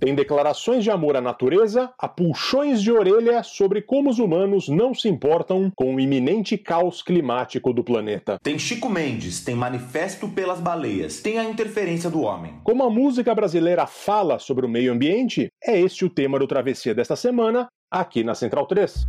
Tem declarações de amor à natureza, a puxões de orelha sobre como os humanos não se importam com o iminente caos climático do planeta. Tem Chico Mendes, tem Manifesto pelas Baleias, tem a interferência do homem. Como a música brasileira fala sobre o meio ambiente, é este o tema do Travessia desta semana, aqui na Central 3.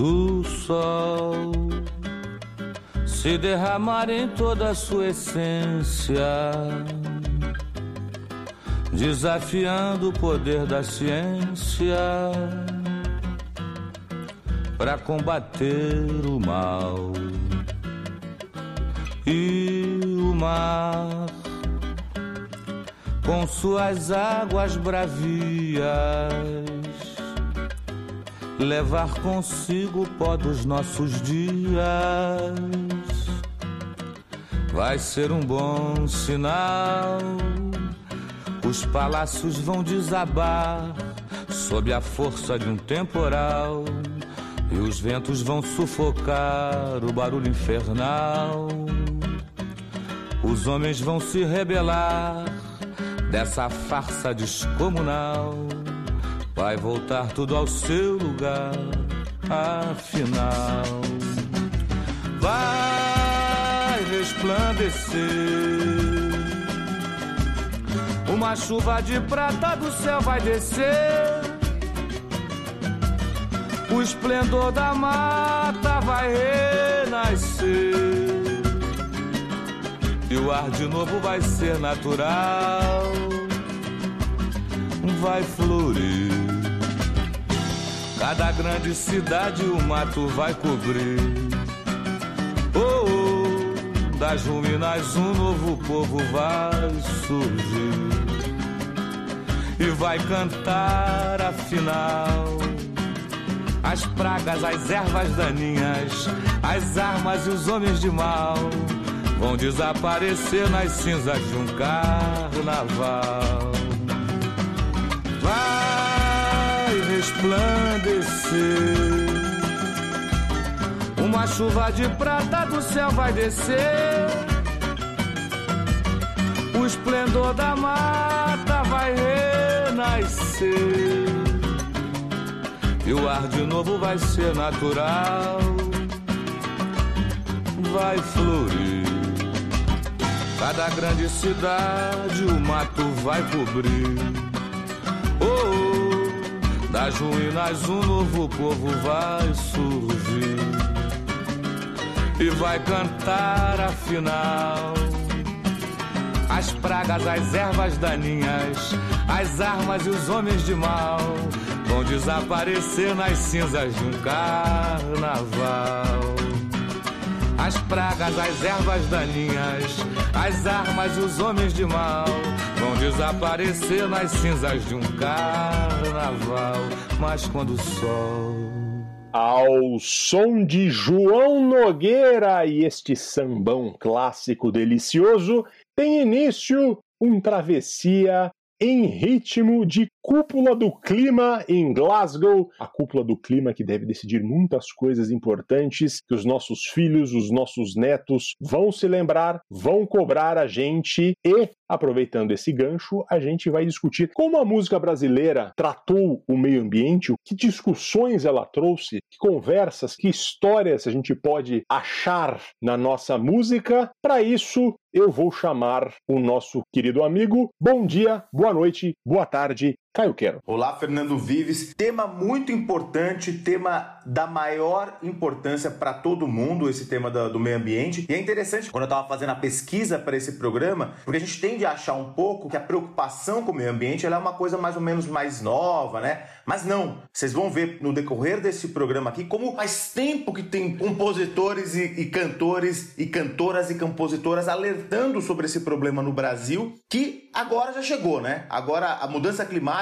Quando o sol se derramar em toda a sua essência, desafiando o poder da ciência para combater o mal e o mar. Com suas águas bravias levar consigo o pó dos nossos dias. Vai ser um bom sinal. Os palácios vão desabar sob a força de um temporal. E os ventos vão sufocar o barulho infernal. Os homens vão se rebelar dessa farsa descomunal vai voltar tudo ao seu lugar, afinal. Vai resplandecer uma chuva de prata do céu vai descer. O esplendor da mata vai renascer. E o ar de novo vai ser natural. Vai florir. Cada grande cidade o mato vai cobrir. Oh, oh, das ruínas um novo povo vai surgir. E vai cantar afinal. As pragas, as ervas daninhas, as armas e os homens de mal vão desaparecer nas cinzas de um carnaval. Vai resplandecer. Uma chuva de prata do céu vai descer. O esplendor da mata vai renascer. E o ar de novo vai ser natural. Vai florir. Cada grande cidade o mato vai cobrir. Das ruínas um novo povo vai surgir e vai cantar afinal. As pragas, as ervas daninhas, as armas e os homens de mal vão desaparecer nas cinzas de um carnaval. As pragas, as ervas daninhas, as armas e os homens de mal desaparecer nas cinzas de um carnaval. Mas quando o sol Ao som de João Nogueira e este sambão clássico delicioso, tem início um travessia em ritmo de cúpula do clima em Glasgow, a cúpula do clima que deve decidir muitas coisas importantes que os nossos filhos, os nossos netos vão se lembrar, vão cobrar a gente e aproveitando esse gancho, a gente vai discutir como a música brasileira tratou o meio ambiente, que discussões ela trouxe, que conversas, que histórias a gente pode achar na nossa música. Para isso, eu vou chamar o nosso querido amigo. Bom dia, boa noite, boa tarde, Caio Quero. Olá, Fernando Vives. Tema muito importante, tema da maior importância para todo mundo, esse tema do, do, meio ambiente. E é interessante, quando eu estava fazendo a pesquisa para esse programa, porque a gente tende a achar um pouco que a preocupação com o meio ambiente é uma coisa mais ou menos mais nova, né? Mas não, vocês vão ver no decorrer desse programa aqui como faz tempo que tem compositores e, e cantores e cantoras e compositoras alertando sobre esse problema no Brasil, que agora já chegou, né? Agora a mudança climática,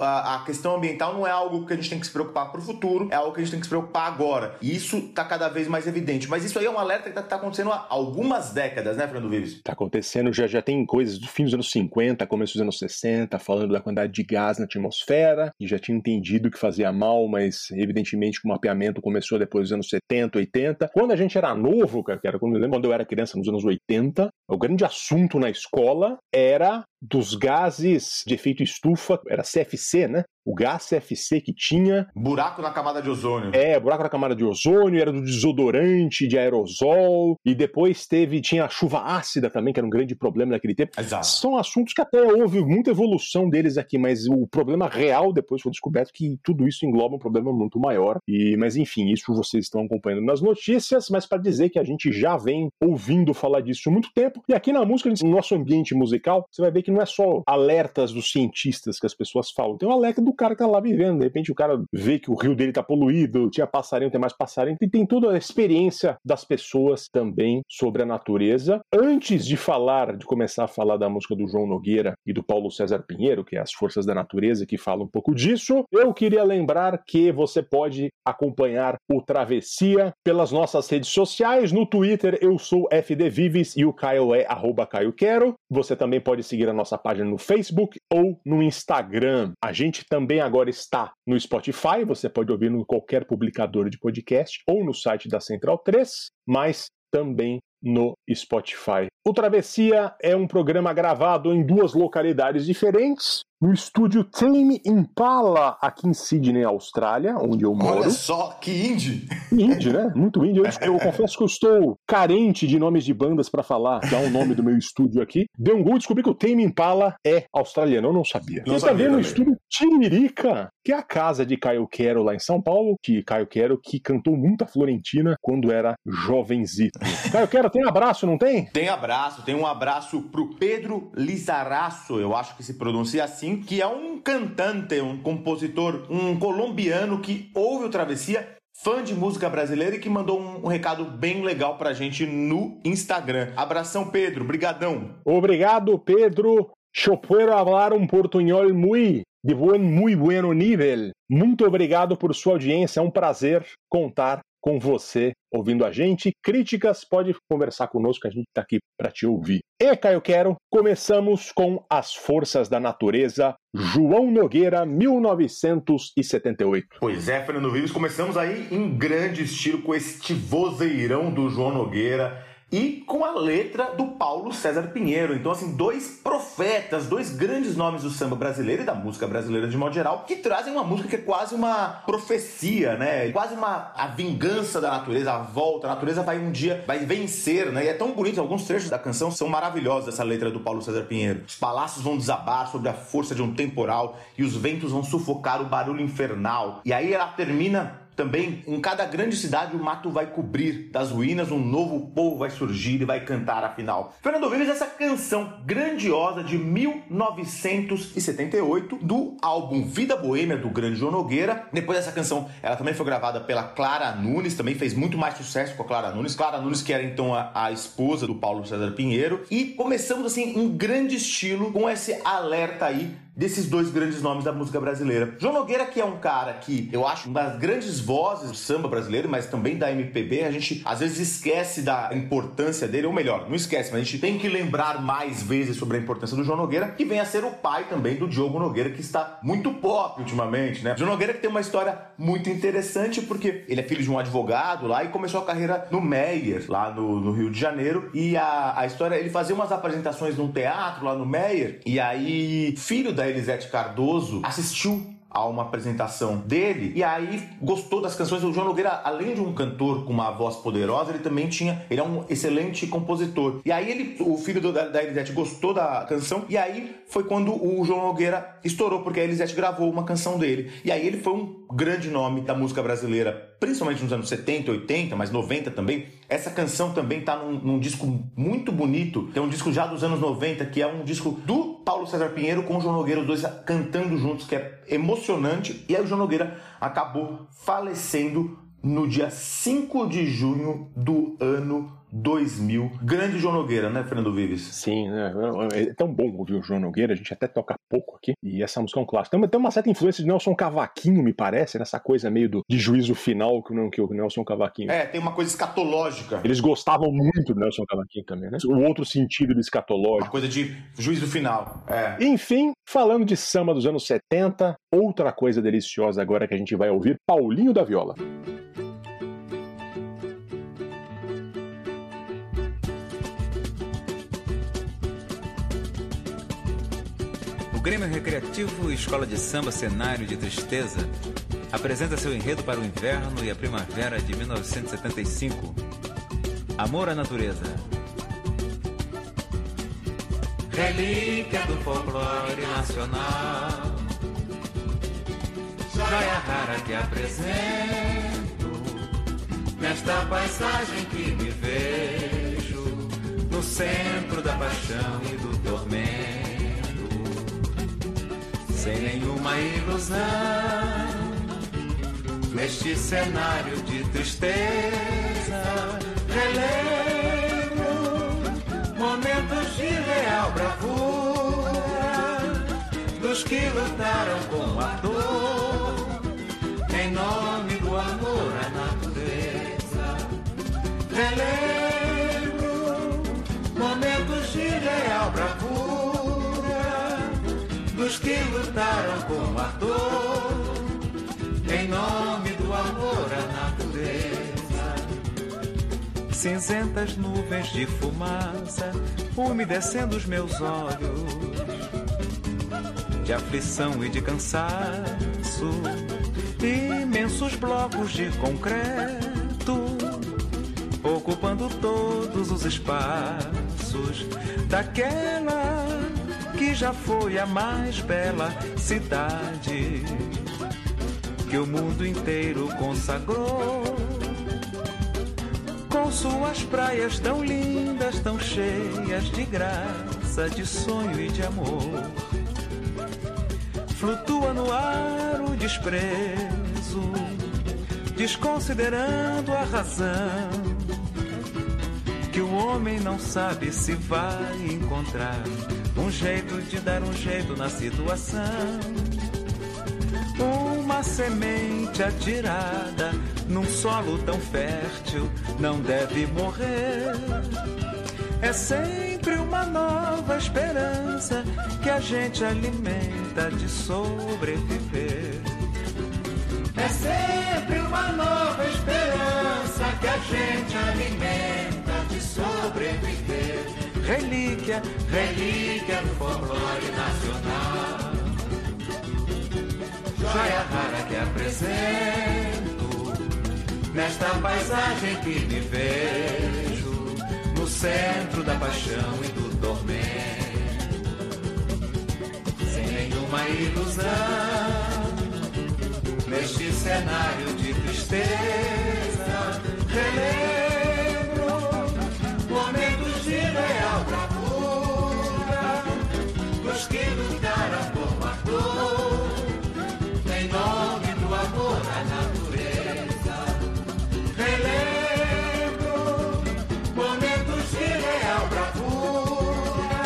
a questão ambiental não é algo que a gente tem que se preocupar para o futuro, é algo que a gente tem que se preocupar agora. E isso está cada vez mais evidente. Mas isso aí é um alerta que está acontecendo há algumas décadas, né, Fernando Vives? Está acontecendo, já, já tem coisas do fim dos anos 50, começo dos anos 60, falando da quantidade de gás na atmosfera, e já tinha entendido que fazia mal, mas evidentemente o mapeamento começou depois dos anos 70, 80. Quando a gente era novo, cara, quando eu lembro, quando eu era criança nos anos 80, o grande assunto na escola era dos gases de efeito estufa, era CFC, né? O gás CFC que tinha. Buraco na camada de ozônio. É, buraco na camada de ozônio, era do desodorante, de aerosol, e depois teve, tinha a chuva ácida também, que era um grande problema naquele tempo. Exato. São assuntos que até houve muita evolução deles aqui, mas o problema real depois foi descoberto que tudo isso engloba um problema muito maior. E, mas enfim, isso vocês estão acompanhando nas notícias, mas para dizer que a gente já vem ouvindo falar disso há muito tempo, e aqui na música, no nosso ambiente musical, você vai ver que não é só alertas dos cientistas que as pessoas falam, tem um alerta do cara que tá lá vivendo. De repente o cara vê que o rio dele tá poluído, tinha passarinho, tem mais passarinho, e tem toda a experiência das pessoas também sobre a natureza. Antes de falar, de começar a falar da música do João Nogueira e do Paulo César Pinheiro, que é As Forças da Natureza, que fala um pouco disso, eu queria lembrar que você pode acompanhar o Travessia pelas nossas redes sociais. No Twitter eu sou FD Vives e o Caio é arroba Caio Quero. Você também pode seguir a nossa página no Facebook ou no Instagram. A gente também agora está no Spotify, você pode ouvir no qualquer publicador de podcast ou no site da Central 3, mas também no Spotify. O Travessia é um programa gravado em duas localidades diferentes no estúdio Tame Impala, aqui em Sydney, Austrália, onde eu moro. Olha só, que indie! Indie, né? Muito indie. Eu, eu confesso que eu estou carente de nomes de bandas para falar, dar o nome do meu estúdio aqui. Deu um gol e descobri que o Tame Impala é australiano, eu não sabia. Não e sabia também no estúdio Tiririca, que é a casa de Caio Quero lá em São Paulo, que Caio Quero que cantou muita Florentina quando era jovenzito. Caio Quero, tem abraço, não tem? Tem abraço, tem um abraço pro Pedro Lizaraço, eu acho que se pronuncia assim, que é um cantante, um compositor, um colombiano que ouve o Travessia, fã de música brasileira e que mandou um, um recado bem legal pra gente no Instagram. Abração, Pedro, brigadão. Obrigado, Pedro. Eu puedo hablar um portunhol muy, de buen, muy bueno nível. Muito obrigado por sua audiência. É um prazer contar com você ouvindo a gente. Críticas, pode conversar conosco, a gente está aqui para te ouvir. E, Caio Quero, começamos com As Forças da Natureza, João Nogueira, 1978. Pois é, Fernando Vives, começamos aí em grande estilo com este vozeirão do João Nogueira e com a letra do Paulo César Pinheiro. Então, assim, dois profetas, dois grandes nomes do samba brasileiro e da música brasileira de modo geral, que trazem uma música que é quase uma profecia, né? Quase uma a vingança da natureza, a volta. A natureza vai um dia, vai vencer, né? E é tão bonito, alguns trechos da canção são maravilhosos, essa letra do Paulo César Pinheiro. Os palácios vão desabar sobre a força de um temporal e os ventos vão sufocar o barulho infernal. E aí ela termina também, em cada grande cidade, o mato vai cobrir. Das ruínas, um novo povo vai surgir e vai cantar afinal. Fernando Vives, essa canção grandiosa de 1978, do álbum Vida Boêmia, do grande João Nogueira. Depois dessa canção, ela também foi gravada pela Clara Nunes, também fez muito mais sucesso com a Clara Nunes. Clara Nunes, que era então a, a esposa do Paulo César Pinheiro. E começamos assim, em grande estilo, com esse alerta aí desses dois grandes nomes da música brasileira. João Nogueira, que é um cara que eu acho uma das grandes vozes do samba brasileiro, mas também da MPB, a gente às vezes esquece da importância dele, ou melhor, não esquece, mas a gente tem que lembrar mais vezes sobre a importância do João Nogueira, que vem a ser o pai também do Diogo Nogueira, que está muito pop ultimamente, né? João Nogueira que tem uma história muito interessante, porque ele é filho de um advogado lá e começou a carreira no Meyer, lá no, no Rio de Janeiro, e a, a história, ele fazia umas apresentações num teatro lá no Meyer, e aí, filho da Elisete Cardoso assistiu a uma apresentação dele e aí gostou das canções. O João Nogueira, além de um cantor com uma voz poderosa, ele também tinha, ele é um excelente compositor. E aí ele, o filho do, da, da Elisete gostou da canção e aí foi quando o João Nogueira estourou, porque a Elisete gravou uma canção dele. E aí ele foi um grande nome da música brasileira, principalmente nos anos 70, 80, mas 90 também. Essa canção também tá num, num disco muito bonito, tem um disco já dos anos 90, que é um disco do Paulo César Pinheiro com o João Nogueira, os dois cantando juntos, que é emocionante. E aí o João Nogueira acabou falecendo no dia 5 de junho do ano 2000. Grande João Nogueira, né, Fernando Vives? Sim, né? é tão bom ouvir o João Nogueira, a gente até toca pouco aqui, e essa música é um clássico. Tem, tem uma certa influência de Nelson Cavaquinho, me parece, nessa coisa meio do, de juízo final que o, que o Nelson Cavaquinho. É, tem uma coisa escatológica. Eles gostavam muito do Nelson Cavaquinho também, né? O outro sentido do escatológico. Uma coisa de juízo final, é. Enfim, falando de samba dos anos 70, outra coisa deliciosa agora que a gente vai ouvir, Paulinho da Viola. Grêmio Recreativo Escola de Samba Cenário de Tristeza apresenta seu enredo para o inverno e a primavera de 1975. Amor à Natureza. Relíquia do folclore nacional. Joia rara que apresento nesta paisagem que me vejo no centro da paixão e do tormento sem nenhuma ilusão. Neste cenário de tristeza, relembro momentos de real bravura dos que lutaram com a dor lutaram com ardor em nome do amor à natureza. Cinzentas nuvens de fumaça umedecendo os meus olhos, de aflição e de cansaço, imensos blocos de concreto ocupando todos os espaços daquela que já foi a mais bela cidade que o mundo inteiro consagrou. Com suas praias tão lindas, tão cheias de graça, de sonho e de amor. Flutua no ar o desprezo, desconsiderando a razão. Que o homem não sabe se vai encontrar um jeito de dar um jeito na situação. Uma semente atirada num solo tão fértil não deve morrer. É sempre uma nova esperança que a gente alimenta de sobreviver. É sempre uma nova esperança que a gente alimenta de sobreviver relíquia, relíquia do folclore nacional. Joia rara que apresento nesta paisagem que me vejo no centro da paixão e do tormento, sem nenhuma ilusão neste cenário de tristeza. Relembro dos que lutaram por a dor em nome do amor à natureza. Relembro momentos de real bravura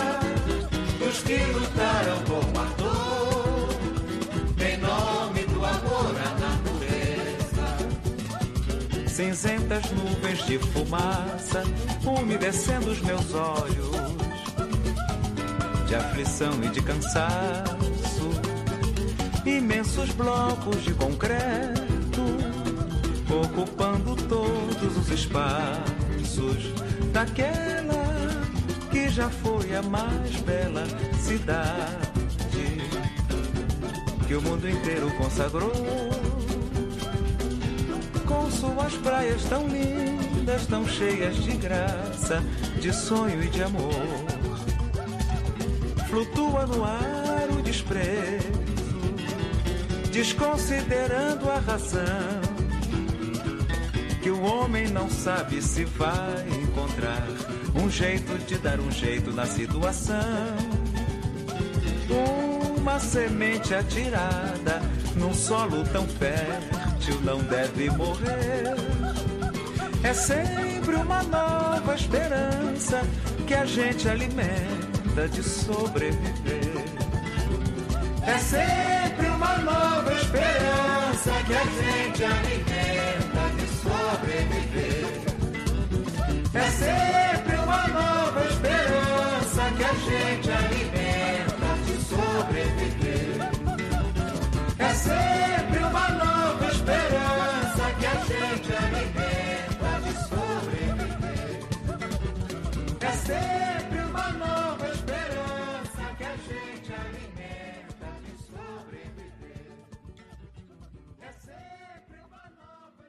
dos que lutaram por dor em nome do amor à natureza. Cinzentas nuvens de fumaça umedecendo os meus olhos de aflição e de cansaço. Imensos blocos de concreto ocupando todos os espaços daquela que já foi a mais bela cidade. que o mundo inteiro consagrou. Com suas praias tão lindas, tão cheias de graça, de sonho e de amor. Flutua no ar o desprezo, desconsiderando a razão. Que o homem não sabe se vai encontrar um jeito de dar um jeito na situação. Uma semente atirada num solo tão fértil não deve morrer. É sempre uma nova esperança que a gente alimenta de sobreviver. É sempre uma nova esperança que a gente alimenta de sobreviver. É sempre uma nova esperança que a gente alimenta de sobreviver. É sempre uma nova esperança que a gente alimenta de sobreviver. É sempre sobreviver. É sempre uma nova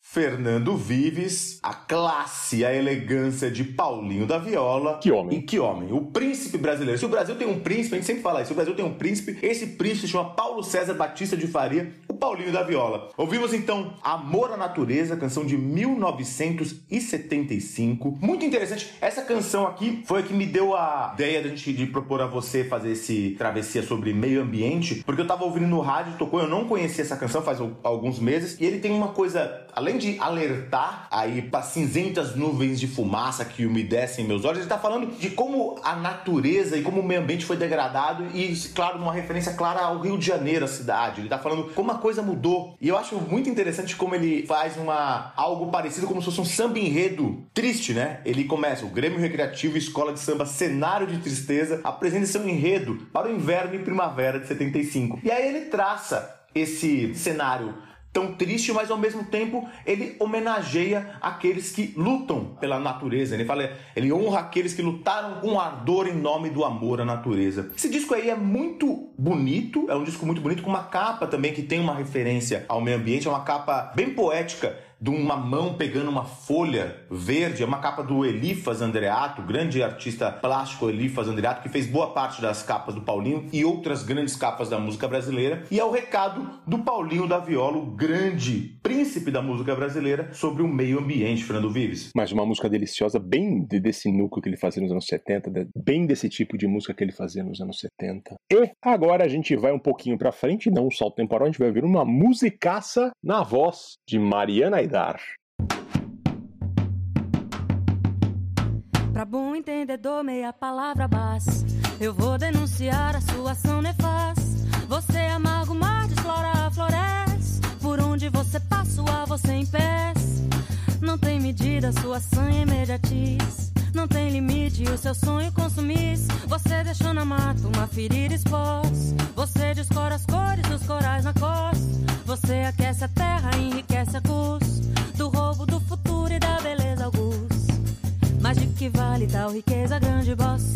Fernando Vives, a classe e a elegância de Paulinho da Viola. Que homem. E que homem. O príncipe brasileiro. Se o Brasil tem um príncipe, a gente sempre fala isso. Se o Brasil tem um príncipe, esse príncipe se chama Paulo César Batista de Faria, Paulinho da Viola. Ouvimos então Amor à Natureza, canção de 1975. Muito interessante. Essa canção aqui foi a que me deu a ideia de, gente, de propor a você fazer esse travessia sobre meio ambiente, porque eu tava ouvindo no rádio, tocou, eu não conhecia essa canção faz alguns meses, e ele tem uma coisa, além de alertar aí para cinzentas nuvens de fumaça que umedecem meus olhos, ele tá falando de como a natureza e como o meio ambiente foi degradado e, claro, uma referência clara ao Rio de Janeiro, a cidade. Ele tá falando como a coisa mudou. E eu acho muito interessante como ele faz uma algo parecido como se fosse um samba enredo triste, né? Ele começa o Grêmio Recreativo Escola de Samba Cenário de Tristeza apresenta seu enredo para o inverno e primavera de 75. E aí ele traça esse cenário tão triste, mas ao mesmo tempo ele homenageia aqueles que lutam pela natureza. Ele fala, ele honra aqueles que lutaram com ardor em nome do amor à natureza. Esse disco aí é muito bonito, é um disco muito bonito com uma capa também que tem uma referência ao meio ambiente, é uma capa bem poética de uma mão pegando uma folha verde, é uma capa do Elifas Andreato, grande artista plástico Elifas Andreato, que fez boa parte das capas do Paulinho e outras grandes capas da música brasileira. E é o recado do Paulinho da Viola, o grande príncipe da música brasileira, sobre o meio ambiente, Fernando Vives. Mas uma música deliciosa, bem desse núcleo que ele fazia nos anos 70, bem desse tipo de música que ele fazia nos anos 70. E agora a gente vai um pouquinho pra frente, não um salto temporal, a gente vai ouvir uma musicaça na voz de Mariana Aidar. Pra bom entendedor, meia palavra basta. Eu vou denunciar a sua ação nefasta. Você amarga o mar, desflora a floresta. Por onde você passa, a você impeça. Não tem medida, sua ação é imediatiz. Não tem limite, o seu sonho consumisse. Você deixou na mata uma ferida exposta. Você descora as cores dos corais na costa. Você aquece a terra, enriquece a custo do roubo do futuro e da beleza augusta. Mas de que vale tal riqueza, grande boss?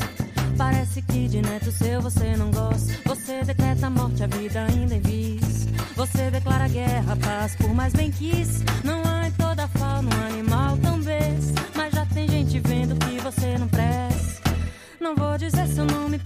Parece que de neto seu você não gosta. Você decreta a morte, a vida ainda em vis. Você declara guerra, paz, por mais bem quis. Não há em toda a fauna um animal Não vou dizer seu nome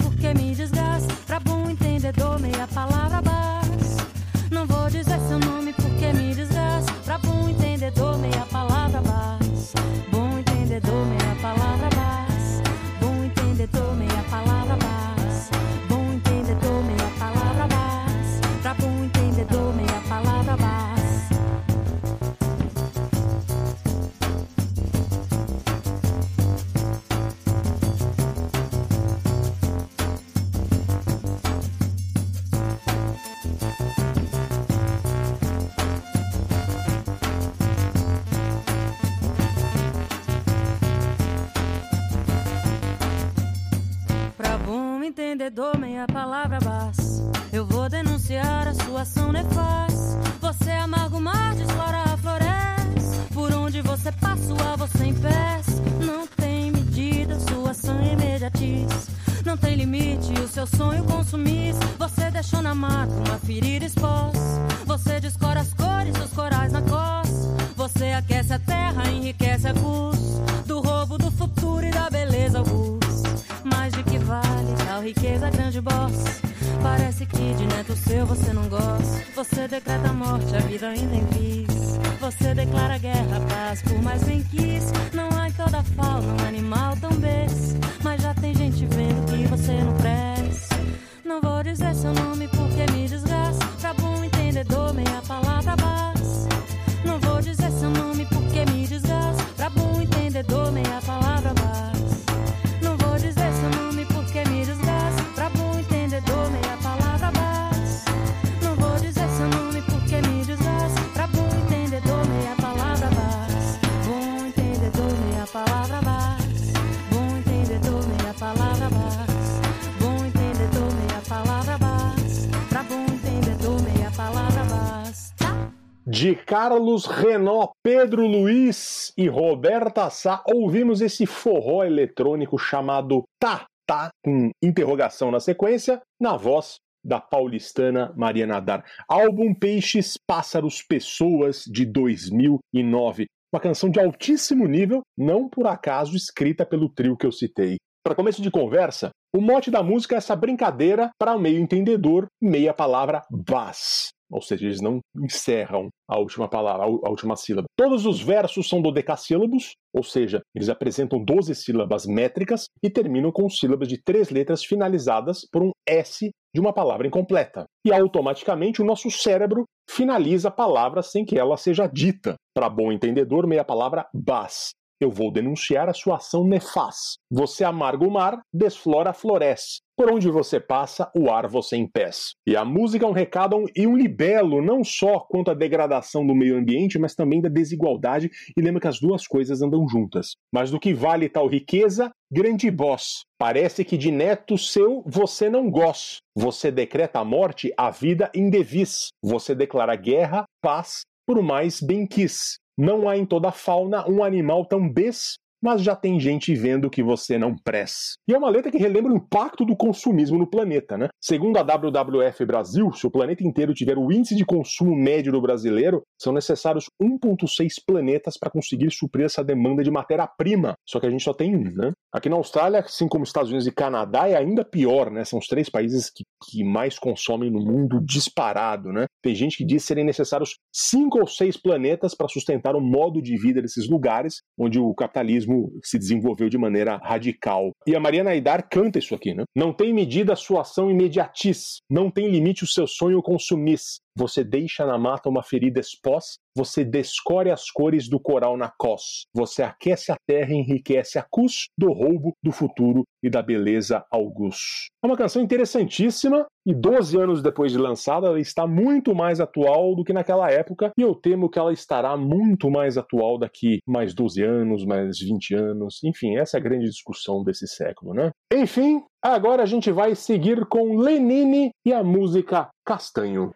De Carlos Renó, Pedro Luiz e Roberta Sá, ouvimos esse forró eletrônico chamado Tá, Tá, com interrogação na sequência, na voz da paulistana Maria Nadar. Álbum Peixes, Pássaros, Pessoas, de 2009. Uma canção de altíssimo nível, não por acaso escrita pelo trio que eu citei. Para começo de conversa, o mote da música é essa brincadeira para o meio entendedor, meia palavra vas. Ou seja, eles não encerram a última palavra, a última sílaba. Todos os versos são dodecassílabos, ou seja, eles apresentam 12 sílabas métricas e terminam com sílabas de três letras finalizadas por um S de uma palavra incompleta. E automaticamente o nosso cérebro finaliza a palavra sem que ela seja dita. Para bom entendedor, meia palavra bas. Eu vou denunciar a sua ação nefaz. Você amarga o mar, desflora, floresce. Por onde você passa, o ar você empece. E a música é um recado e um libelo, não só quanto à degradação do meio ambiente, mas também da desigualdade, e lembra que as duas coisas andam juntas. Mas do que vale tal riqueza, grande boss. Parece que de neto seu você não gosta. Você decreta a morte, a vida indevis. Você declara guerra, paz, por mais bem quis. Não há em toda a fauna um animal tão bes, mas já tem gente vendo que você não presta. E é uma letra que relembra o impacto do consumismo no planeta, né? Segundo a WWF Brasil, se o planeta inteiro tiver o índice de consumo médio do brasileiro, são necessários 1,6 planetas para conseguir suprir essa demanda de matéria-prima. Só que a gente só tem um, né? Aqui na Austrália, assim como Estados Unidos e Canadá, é ainda pior, né? São os três países que, que mais consomem no mundo disparado, né? Tem gente que diz serem necessários cinco ou seis planetas para sustentar o modo de vida desses lugares, onde o capitalismo se desenvolveu de maneira radical. E a Mariana Aidar canta isso aqui, né? Não tem medida sua ação imediatis, não tem limite o seu sonho consumis. Você deixa na mata uma ferida expós, você descore as cores do coral na cos. Você aquece a terra e enriquece a cus do roubo do futuro e da beleza augus. É uma canção interessantíssima e 12 anos depois de lançada ela está muito mais atual do que naquela época e eu temo que ela estará muito mais atual daqui mais 12 anos, mais 20 anos. Enfim, essa é a grande discussão desse século, né? Enfim, agora a gente vai seguir com Lenine e a música Castanho.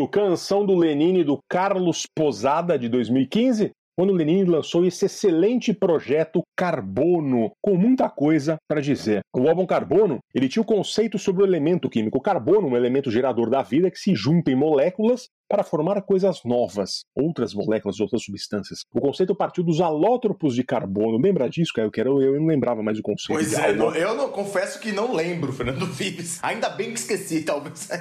Castanho, canção do Lenine do Carlos Posada de 2015, quando o Lenine lançou esse excelente projeto Carbono, com muita coisa para dizer. O álbum Carbono, ele tinha o conceito sobre o elemento químico carbono, um elemento gerador da vida que se junta em moléculas para formar coisas novas, outras moléculas, outras substâncias. O conceito partiu dos alótropos de carbono. Lembra disso, Caio? Que era, eu não lembrava mais o conceito. Pois é, não- eu não confesso que não lembro, Fernando Vives. Ainda bem que esqueci, talvez.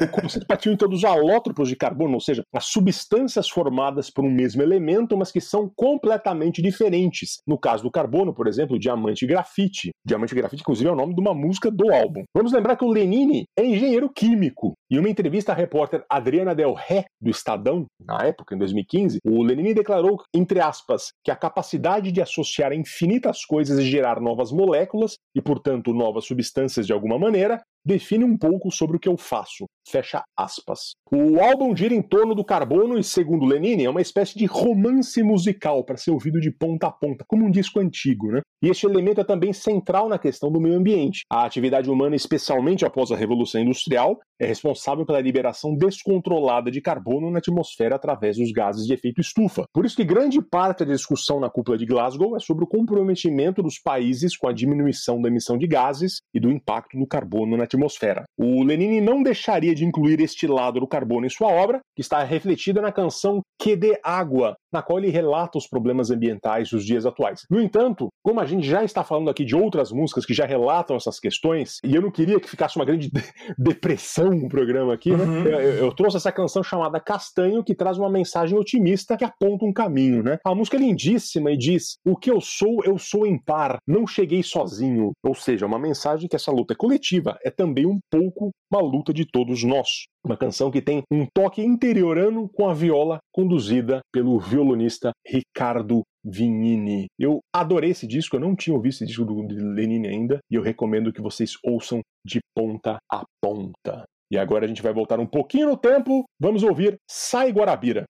O conceito partiu então dos alótropos de carbono, ou seja, as substâncias formadas por um mesmo elemento, mas que são completamente diferentes. No caso do carbono, por exemplo, diamante e grafite. Diamante e grafite, inclusive, é o nome de uma música do álbum. Vamos lembrar que o Lenine é engenheiro químico. Em uma entrevista à repórter Adriana Del Ré, do Estadão, na época, em 2015, o Lenine declarou, entre aspas, que a capacidade de associar infinitas coisas e gerar novas moléculas, e, portanto, novas substâncias de alguma maneira, define um pouco sobre o que eu faço. Fecha aspas. O álbum gira em torno do carbono e, segundo Lenine, é uma espécie de romance musical para ser ouvido de ponta a ponta, como um disco antigo, né? E este elemento é também central na questão do meio ambiente. A atividade humana, especialmente após a Revolução Industrial, é responsável pela liberação descontrolada de carbono na atmosfera através dos gases de efeito estufa. Por isso que grande parte da discussão na cúpula de Glasgow é sobre o comprometimento dos países com a diminuição da emissão de gases e do impacto do carbono na atmosfera. O Lenine não deixaria de incluir este lado do carbono em sua obra, que está refletida na canção Que de Água, na qual ele relata os problemas ambientais dos dias atuais. No entanto, como a gente já está falando aqui de outras músicas que já relatam essas questões, e eu não queria que ficasse uma grande de- depressão no programa aqui, né? Uhum. Eu, eu trouxe essa canção chamada Castanho, que traz uma mensagem otimista que aponta um caminho, né? A música é lindíssima e diz: O que eu sou, eu sou em par, não cheguei sozinho. Ou seja, uma mensagem que essa luta é coletiva, é também um pouco uma luta de todos nós. Uma canção que tem um toque interiorano com a viola conduzida pelo violonista Ricardo Vignini. Eu adorei esse disco, eu não tinha ouvido esse disco do Lenine ainda, e eu recomendo que vocês ouçam de ponta a ponta. E agora a gente vai voltar um pouquinho no tempo, vamos ouvir Sai Guarabira.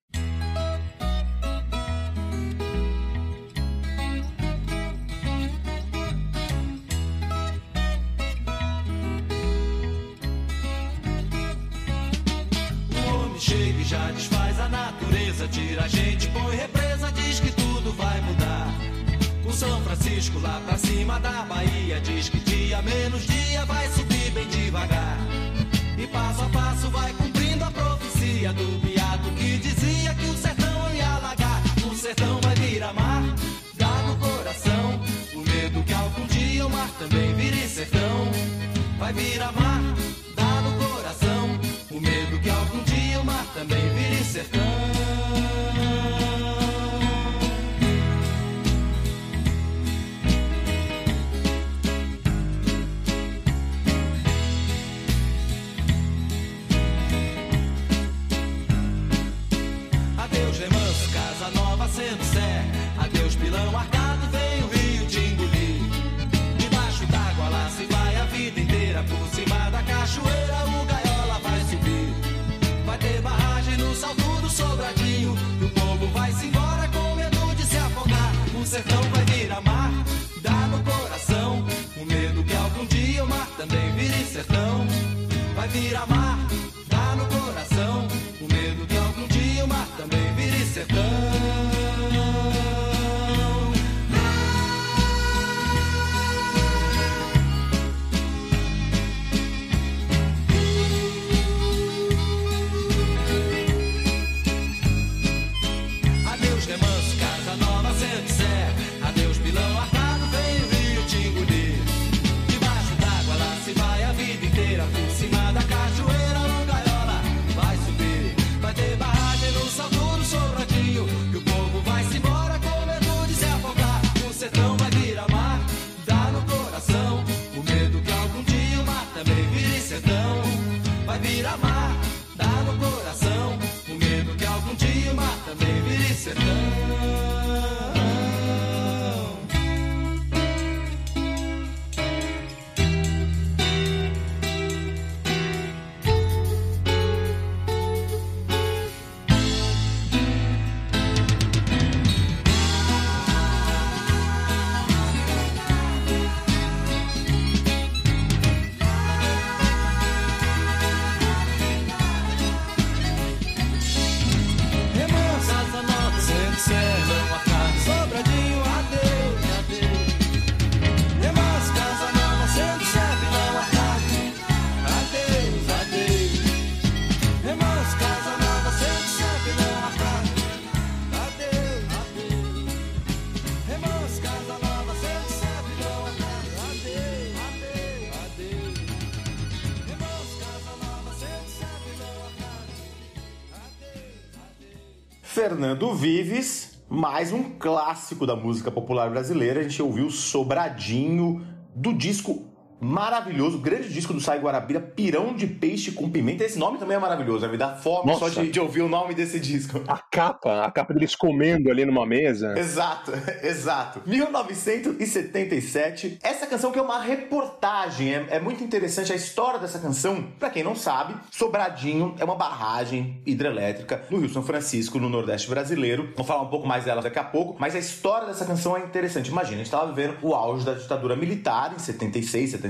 São Francisco lá pra cima da Bahia diz que dia menos dia vai subir bem devagar. E passo a passo vai cumprindo a profecia do beato que dizia que o sertão ia alagar. O sertão vai virar mar, dá no coração. O medo que algum dia o mar também vire sertão. Vai virar mar, dá no coração. O medo que algum dia o mar também vire sertão. Fernando Vives, mais um clássico da música popular brasileira. A gente ouviu Sobradinho do disco maravilhoso, grande disco do Sai Guarabira, Pirão de Peixe com Pimenta. Esse nome também é maravilhoso, né? me dá fome Nossa. só de, de ouvir o nome desse disco. A capa, a capa deles comendo ali numa mesa. Exato, exato. 1977. Essa canção que é uma reportagem. É, é muito interessante a história dessa canção. Pra quem não sabe, Sobradinho é uma barragem hidrelétrica no Rio São Francisco, no Nordeste brasileiro. Vou falar um pouco mais dela daqui a pouco. Mas a história dessa canção é interessante. Imagina, a gente tava vivendo o auge da ditadura militar em 76, 77.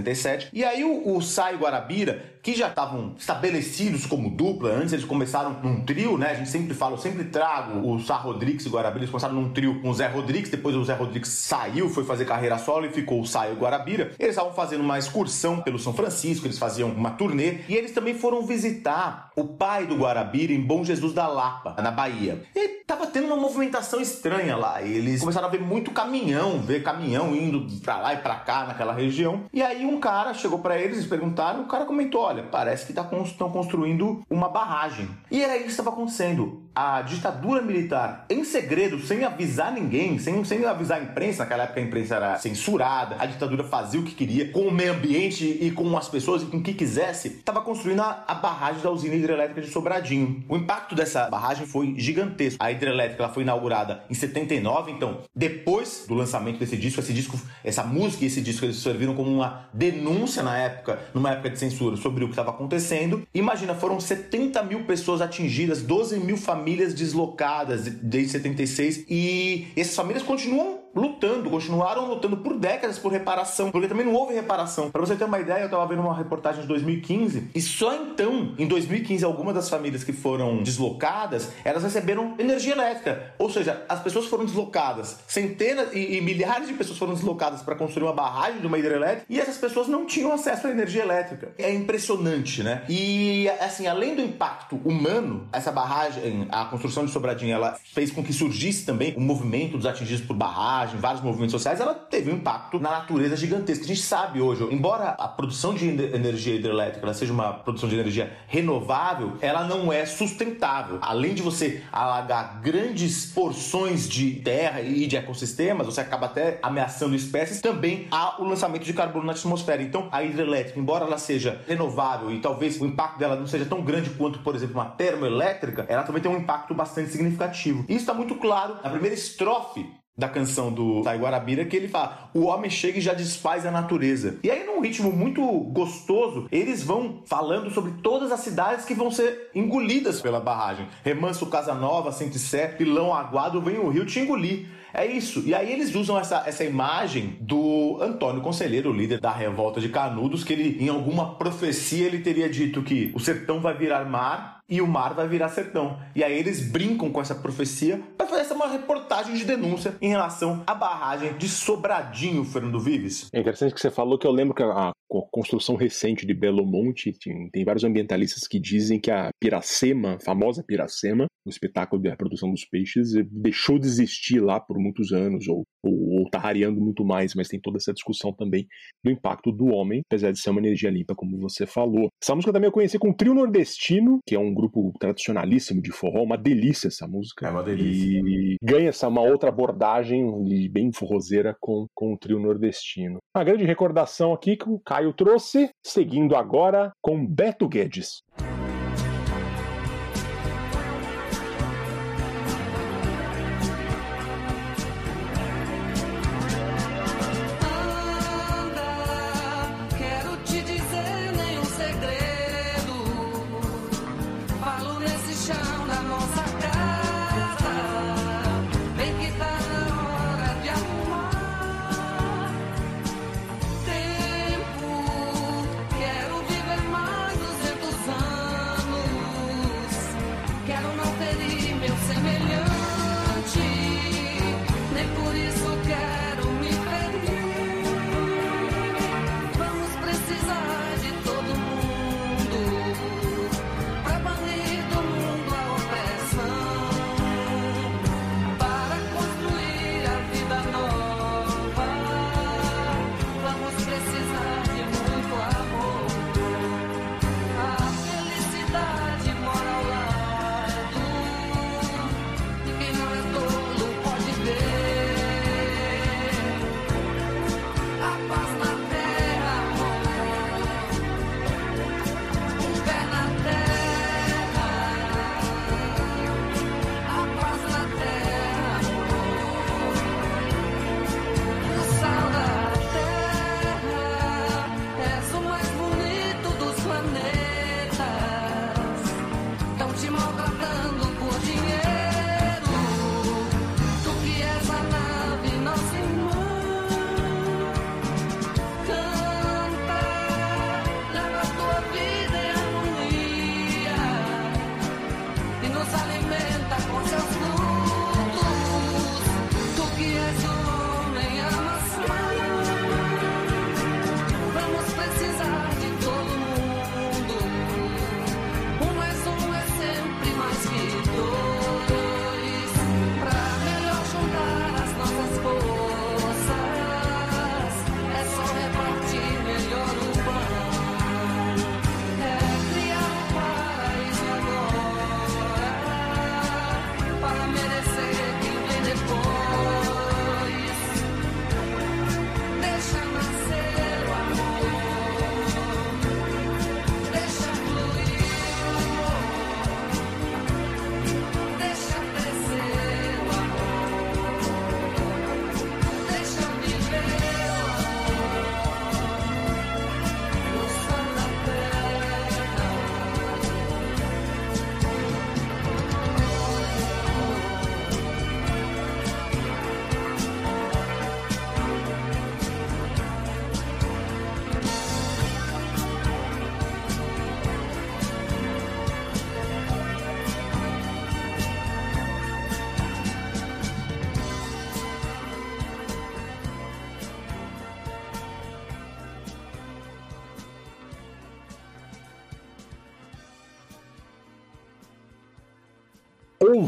E aí o, o Sai Guarabira, que já estavam estabelecidos como dupla, antes eles começaram num trio, né? A gente sempre fala, eu sempre trago o Sá Rodrigues e Guarabira, eles começaram num trio com o Zé Rodrigues, depois o Zé Rodrigues saiu, foi fazer carreira solo e ficou o Sai e Guarabira. Eles estavam fazendo uma excursão pelo São Francisco, eles faziam uma turnê e eles também foram visitar o pai do Guarabira em Bom Jesus da Lapa, na Bahia. E tava tendo uma movimentação estranha lá. Eles começaram a ver muito caminhão, ver caminhão indo pra lá e pra cá naquela região. E aí um cara chegou pra eles, eles perguntaram, o cara comentou: olha, parece que estão construindo uma barragem. E era isso que estava acontecendo. A ditadura militar, em segredo, sem avisar ninguém, sem, sem avisar a imprensa, naquela época a imprensa era censurada, a ditadura fazia o que queria, com o meio ambiente e com as pessoas e com o que quisesse, estava construindo a, a barragem da usina hidrelétrica de Sobradinho. O impacto dessa barragem foi gigantesco. A hidrelétrica ela foi inaugurada em 79, então, depois do lançamento desse disco, esse disco, essa música e esse disco eles serviram como uma denúncia na época, numa época de censura, sobre o que estava acontecendo. Imagina, foram 70 mil pessoas atingidas, 12 mil famílias deslocadas desde 76 e essas famílias continuam lutando, continuaram lutando por décadas por reparação, porque também não houve reparação. Para você ter uma ideia, eu estava vendo uma reportagem de 2015 e só então, em 2015, algumas das famílias que foram deslocadas, elas receberam energia elétrica. Ou seja, as pessoas foram deslocadas, centenas e, e milhares de pessoas foram deslocadas para construir uma barragem de uma hidrelétrica e essas pessoas não tinham acesso à energia elétrica. É impressionante, né? E assim, além do impacto humano, essa barragem, a construção de Sobradinho, ela fez com que surgisse também o movimento dos atingidos por barragem barragem, vários movimentos sociais, ela teve um impacto na natureza gigantesco. A gente sabe hoje, embora a produção de energia hidrelétrica seja uma produção de energia renovável, ela não é sustentável. Além de você alagar grandes porções de terra e de ecossistemas, você acaba até ameaçando espécies, também há o lançamento de carbono na atmosfera. Então, a hidrelétrica, embora ela seja renovável e talvez o impacto dela não seja tão grande quanto, por exemplo, uma termoelétrica, ela também tem um impacto bastante significativo. Isso está muito claro na primeira estrofe da canção do Tai Guarabira que ele fala: o homem chega e já desfaz a natureza. E aí, num ritmo muito gostoso, eles vão falando sobre todas as cidades que vão ser engolidas pela barragem. Remanso, Casa Nova, Sé, Pilão, Aguado, vem o rio te engolir. É isso. E aí eles usam essa, essa imagem do Antônio Conselheiro, o líder da revolta de Canudos, que ele, em alguma profecia, ele teria dito que o sertão vai virar mar e o mar vai virar sertão. E aí eles brincam com essa profecia para fazer essa uma reportagem de denúncia em relação à barragem de Sobradinho, Fernando Vives. É interessante que você falou que eu lembro que a construção recente de Belo Monte, tem vários ambientalistas que dizem que a Piracema, a famosa Piracema, o espetáculo de reprodução dos peixes, deixou de existir lá por muitos anos, ou, ou, ou tá rareando muito mais, mas tem toda essa discussão também do impacto do homem, apesar de ser uma energia limpa, como você falou. Essa música também eu conheci com o Trio Nordestino, que é um grupo tradicionalíssimo de forró, uma delícia essa música. É uma delícia. E ganha essa uma outra abordagem bem forrozeira com, com o Trio Nordestino. Uma grande recordação aqui que o Caio trouxe, seguindo agora com Beto Guedes.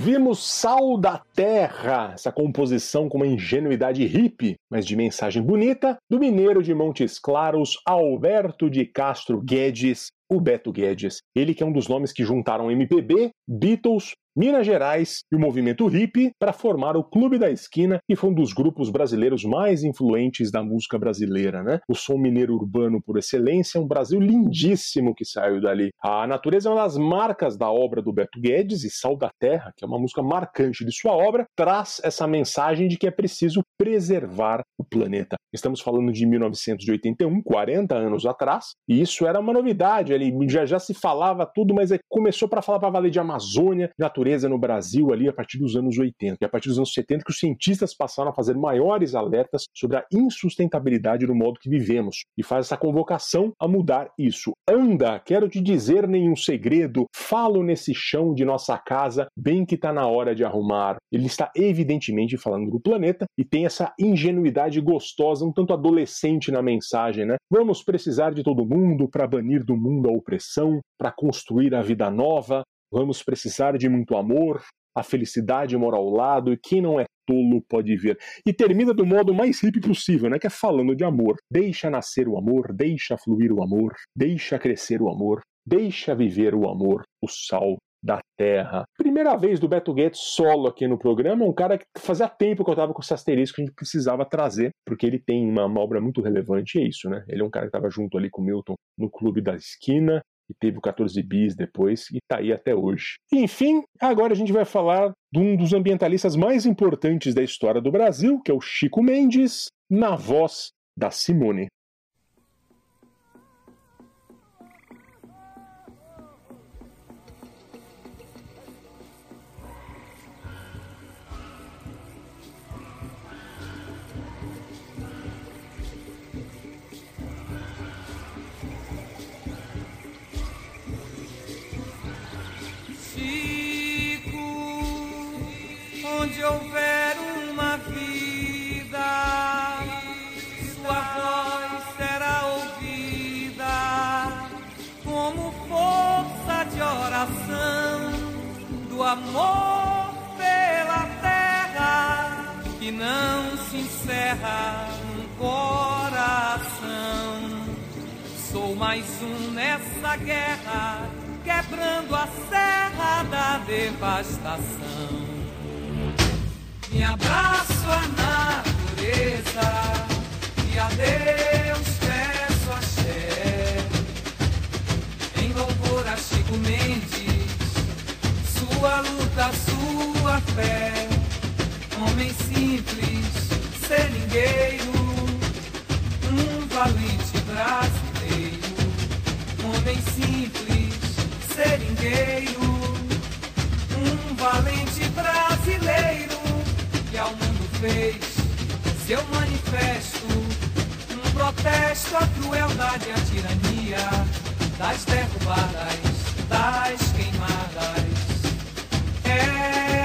Ouvimos Sal da Terra, essa composição com uma ingenuidade hippie, mas de mensagem bonita, do mineiro de Montes Claros, Alberto de Castro Guedes, o Beto Guedes. Ele que é um dos nomes que juntaram MPB, Beatles, Minas Gerais e o movimento hippie para formar o Clube da Esquina, que foi um dos grupos brasileiros mais influentes da música brasileira, né? O som mineiro urbano por excelência, um Brasil lindíssimo que saiu dali. A natureza é uma das marcas da obra do Beto Guedes e Sal da Terra, que é uma música marcante de sua obra, traz essa mensagem de que é preciso preservar o planeta. Estamos falando de 1981, 40 anos atrás, e isso era uma novidade ali, já, já se falava tudo, mas começou para falar para valer de Amazônia, natureza natureza no Brasil ali a partir dos anos 80 e a partir dos anos 70 que os cientistas passaram a fazer maiores alertas sobre a insustentabilidade do modo que vivemos e faz essa convocação a mudar isso. Anda, quero te dizer nenhum segredo, falo nesse chão de nossa casa, bem que está na hora de arrumar. Ele está evidentemente falando do planeta e tem essa ingenuidade gostosa, um tanto adolescente na mensagem, né? Vamos precisar de todo mundo para banir do mundo a opressão, para construir a vida nova, Vamos precisar de muito amor, a felicidade mora ao lado e quem não é tolo pode ver. E termina do modo mais hippie possível, né? Que é falando de amor. Deixa nascer o amor, deixa fluir o amor, deixa crescer o amor, deixa viver o amor, o sal da terra. Primeira vez do Beto Guedes solo aqui no programa, um cara que fazia tempo que eu tava com esse asterisco que a gente precisava trazer, porque ele tem uma, obra muito relevante, e é isso, né? Ele é um cara que estava junto ali com o Milton no Clube da Esquina, e teve o 14 bis depois e está aí até hoje. Enfim, agora a gente vai falar de um dos ambientalistas mais importantes da história do Brasil, que é o Chico Mendes, na voz da Simone. Amor pela terra que não se encerra num coração. Sou mais um nessa guerra, quebrando a serra da devastação. Me abraço à natureza e a Deus peço axé. Em louvor a Chico Mendes, sua luta, sua fé. Homem simples, seringueiro, um valente brasileiro. Homem simples, seringueiro, um valente brasileiro que ao mundo fez seu manifesto, um protesto à crueldade e à tirania das derrubadas, das queimadas. É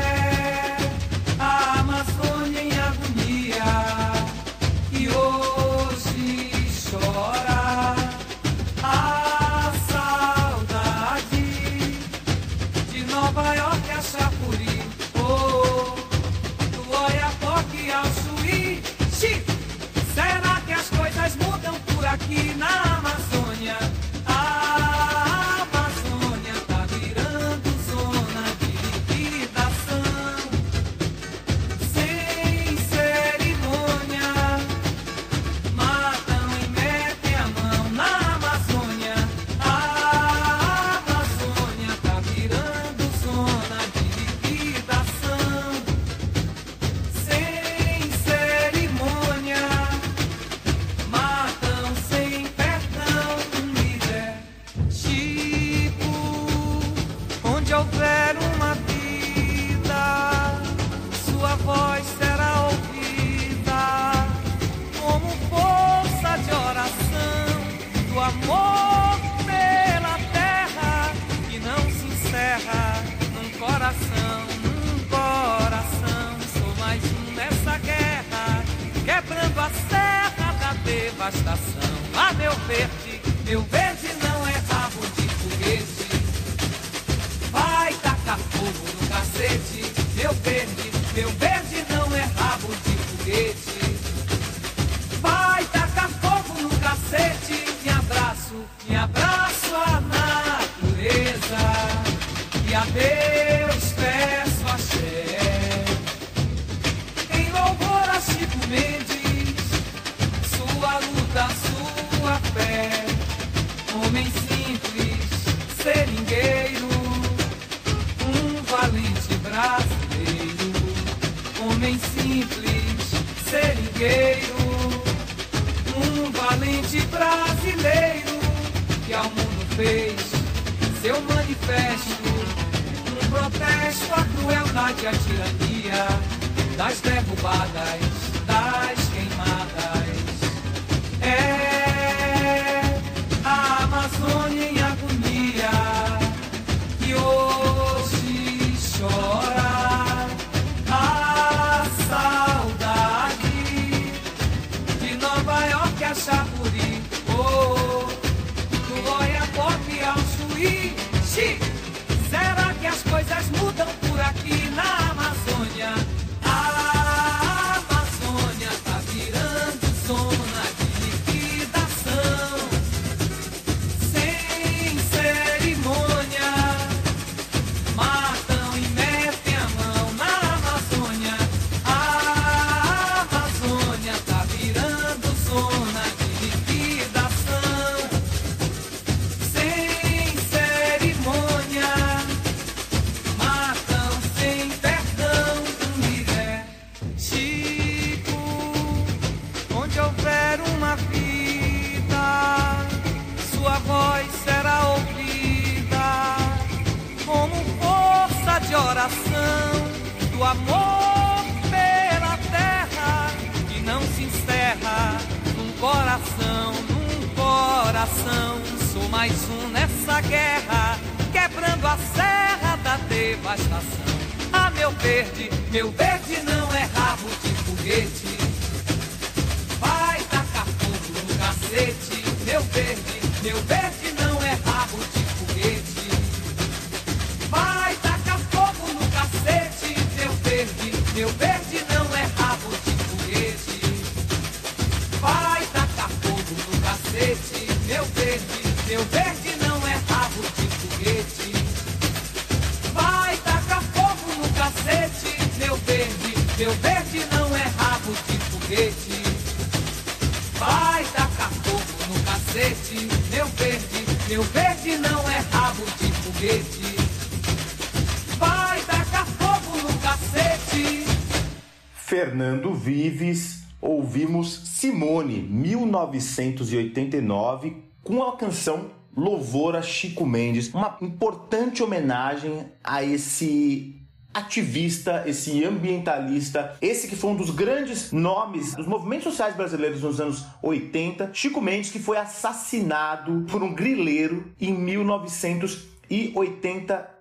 Vives, ouvimos Simone, 1989, com a canção Louvor a Chico Mendes, uma importante homenagem a esse ativista, esse ambientalista, esse que foi um dos grandes nomes dos movimentos sociais brasileiros nos anos 80, Chico Mendes, que foi assassinado por um grileiro em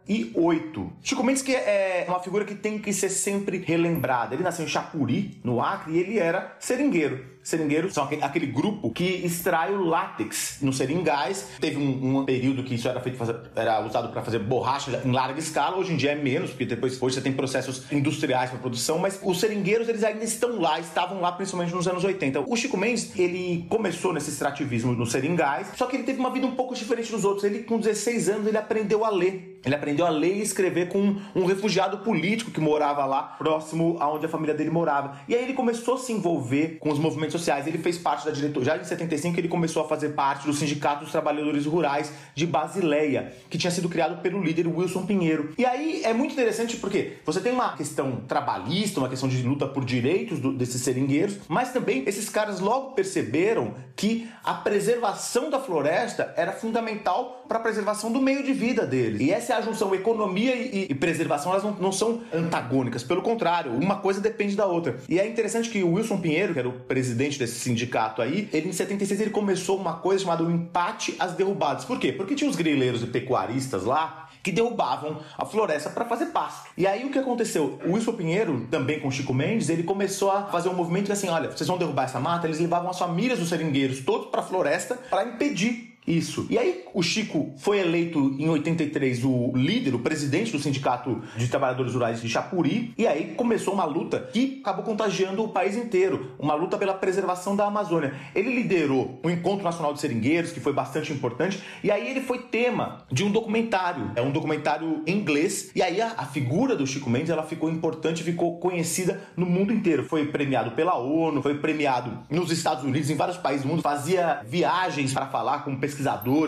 1988. Chico Mendes que é uma figura que tem que ser sempre relembrada. Ele nasceu em Chapuri, no Acre, e ele era seringueiro. Seringueiros são aquele, aquele grupo que extrai o látex nos seringais. Teve um, um período que isso era feito fazer, era usado para fazer borracha em larga escala. Hoje em dia é menos, porque depois hoje você tem processos industriais para produção, mas os seringueiros eles ainda estão lá, estavam lá principalmente nos anos 80. O Chico Mendes, ele começou nesse extrativismo nos seringais, só que ele teve uma vida um pouco diferente dos outros. Ele com 16 anos ele aprendeu a ler. Ele aprendeu a ler e escrever com um refugiado político que morava lá, próximo aonde a família dele morava. E aí ele começou a se envolver com os movimentos sociais. Ele fez parte da diretoria. Já em 75 ele começou a fazer parte do Sindicato dos Trabalhadores Rurais de Basileia, que tinha sido criado pelo líder Wilson Pinheiro. E aí é muito interessante porque você tem uma questão trabalhista, uma questão de luta por direitos do, desses seringueiros, mas também esses caras logo perceberam que a preservação da floresta era fundamental para a preservação do meio de vida deles. E essa é a junção economia e, e preservação, elas não, não, são antagônicas, pelo contrário, uma coisa depende da outra. E é interessante que o Wilson Pinheiro, que era o presidente desse sindicato aí, ele em 76 ele começou uma coisa chamada o empate às derrubadas. Por quê? Porque tinha os grileiros e pecuaristas lá que derrubavam a floresta para fazer pasto. E aí o que aconteceu? O Wilson Pinheiro, também com Chico Mendes, ele começou a fazer um movimento assim, olha, vocês vão derrubar essa mata, eles levavam as famílias dos seringueiros todos para a floresta para impedir Isso. E aí o Chico foi eleito em 83 o líder, o presidente do Sindicato de Trabalhadores Rurais de Chapuri, e aí começou uma luta que acabou contagiando o país inteiro, uma luta pela preservação da Amazônia. Ele liderou o Encontro Nacional de Seringueiros, que foi bastante importante, e aí ele foi tema de um documentário, é um documentário em inglês, e aí a, a figura do Chico Mendes ela ficou importante, ficou conhecida no mundo inteiro. Foi premiado pela ONU, foi premiado nos Estados Unidos, em vários países do mundo, fazia viagens para falar com pesquisadores,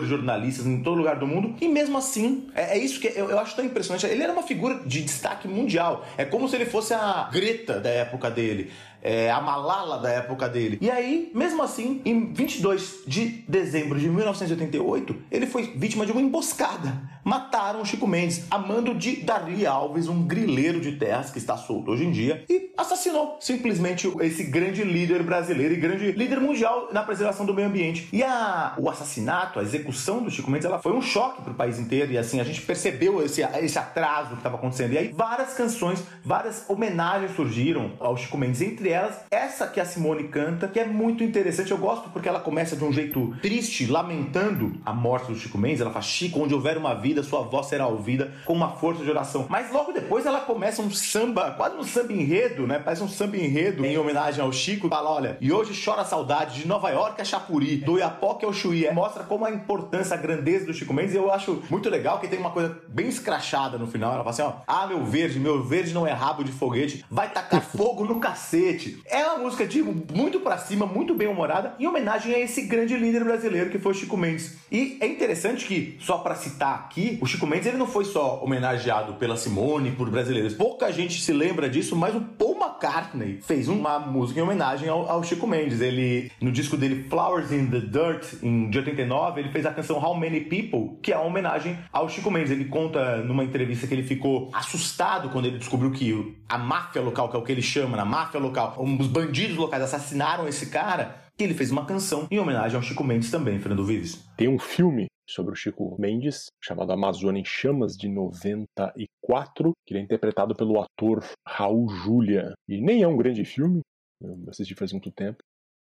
jornalistas em todo lugar do mundo, e mesmo assim, é, é isso que eu, eu, acho tão impressionante. Ele era uma figura de destaque mundial. É como se ele fosse a Greta da época dele é, a Malala da época dele. E aí, mesmo assim, em 22 de dezembro de 1988, ele foi vítima de uma emboscada. Mataram o Chico Mendes, a mando de Darli Alves, um grileiro de terras que está solto hoje em dia, e assassinou simplesmente esse grande líder brasileiro e grande líder mundial na preservação do meio ambiente. E a, o assassinato, a execução do Chico Mendes, ela foi um choque para o país inteiro, e assim, a gente percebeu esse, esse atraso que estava acontecendo. E aí, várias canções, várias homenagens surgiram ao Chico Mendes, entre entre elas essa que a Simone canta, que é muito interessante. Eu gosto porque ela começa de um jeito triste, lamentando a morte do Chico Mendes. Ela fala: Chico, onde houver uma vida, sua voz será ouvida com uma força de oração. Mas logo depois ela começa um samba, quase um samba enredo, né? Parece um samba enredo em homenagem ao Chico. Fala: olha, e hoje chora a saudade de Nova York a Chapuri, do Iapoque ao Chuí. É, mostra como a importância, a grandeza do Chico Mendes. E eu acho muito legal que tem uma coisa bem escrachada no final. Ela fala assim: ó, ah, meu verde, meu verde não é rabo de foguete, vai tacar fogo no cacete. É uma música de muito para cima, muito bem humorada, em homenagem a esse grande líder brasileiro que foi o Chico Mendes. E é interessante que, só para citar aqui, o Chico Mendes ele não foi só homenageado pela Simone, por brasileiros. Pouca gente se lembra disso, mas o Paul McCartney fez uma música em homenagem ao, ao Chico Mendes. Ele, no disco dele Flowers in the Dirt, em, de 89, ele fez a canção How Many People, que é uma homenagem ao Chico Mendes. Ele conta numa entrevista que ele ficou assustado quando ele descobriu que a máfia local, que é o que ele chama, na máfia local, os bandidos locais assassinaram esse cara, que ele fez uma canção em homenagem ao Chico Mendes também, Fernando Vives. Tem um filme sobre o Chico Mendes, chamado Amazônia em Chamas, de 94, que ele é interpretado pelo ator Raul Julia. E nem é um grande filme, eu assisti faz muito tempo,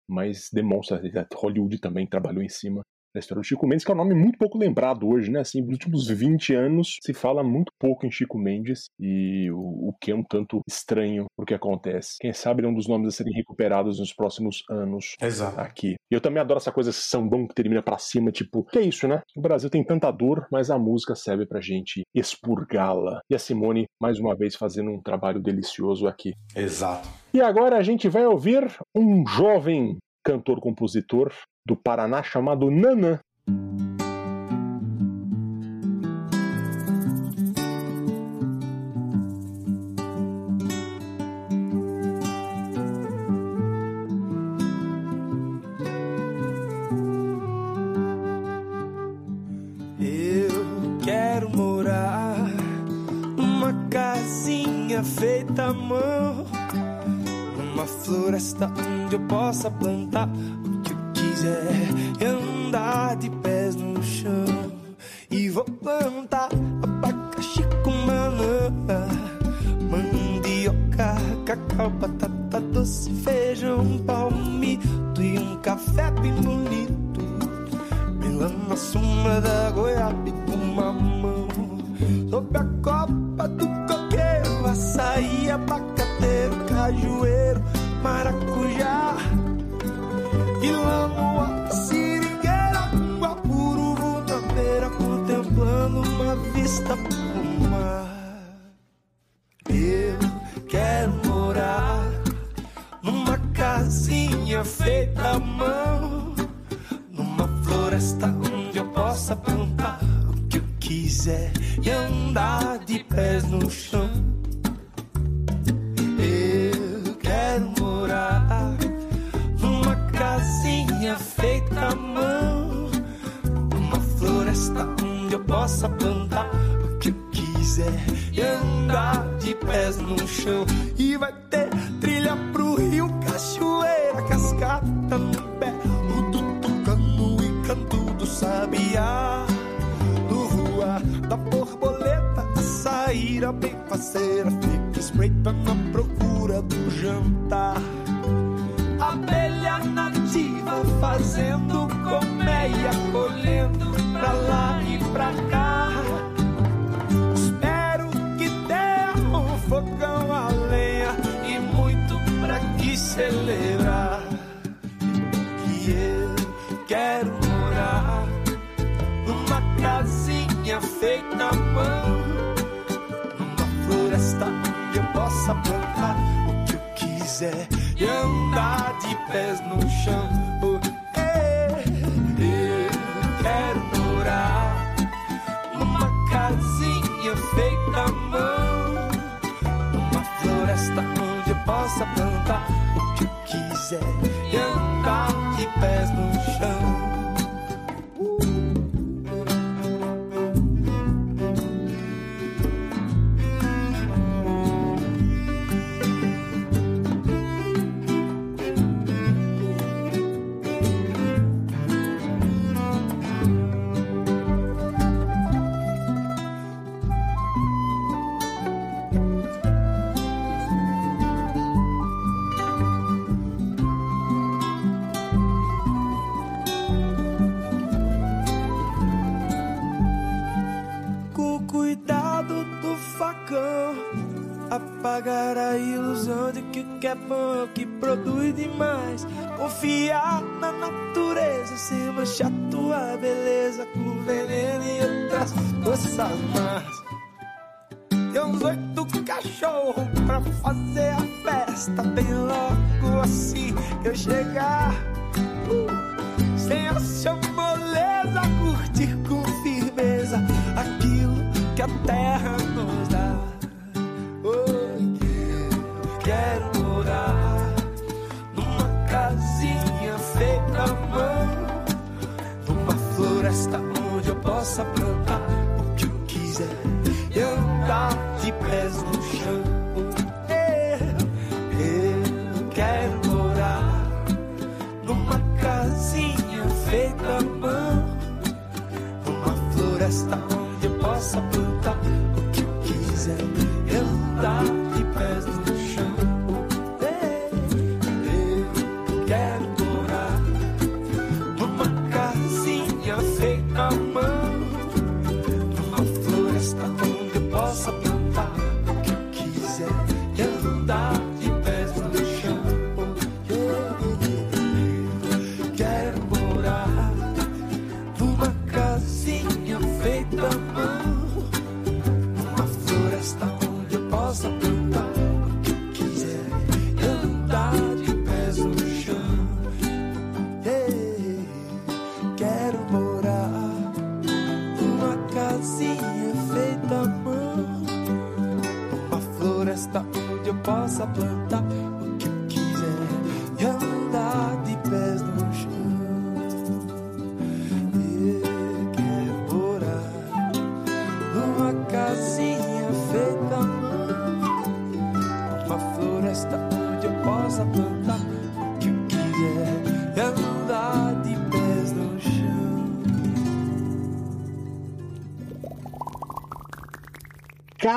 mas demonstra que Hollywood também trabalhou em cima da história do Chico Mendes, que é um nome muito pouco lembrado hoje, né? Assim, nos últimos 20 anos se fala muito pouco em Chico Mendes e o, o que é um tanto estranho o que acontece. Quem sabe ele é um dos nomes a serem recuperados nos próximos anos Exato. aqui. E eu também adoro essa coisa sambão que termina para cima, tipo, que é isso, né? O Brasil tem tanta dor, mas a música serve pra gente expurgá-la. E a Simone, mais uma vez, fazendo um trabalho delicioso aqui. Exato. E agora a gente vai ouvir um jovem cantor-compositor do Paraná chamado Nanã. Eu quero morar numa casinha feita à mão, numa floresta onde eu possa plantar quiser andar de pés no chão e vou plantar abacaxi com banana, mandioca, cacau, batata doce, feijão, palmito e um café bem bonito. Pela na sombra da goiaba feita à mão, numa floresta onde eu possa plantar o que eu quiser. E andar de pés no más Tem uns oito cachorros pra fazer a festa Bem logo assim que eu chegar. Uh, Sem a sua moleza Curtir com firmeza Aquilo que a terra nos dá. Oh, quero morar Numa casinha feita à mão Numa floresta onde eu possa plantar de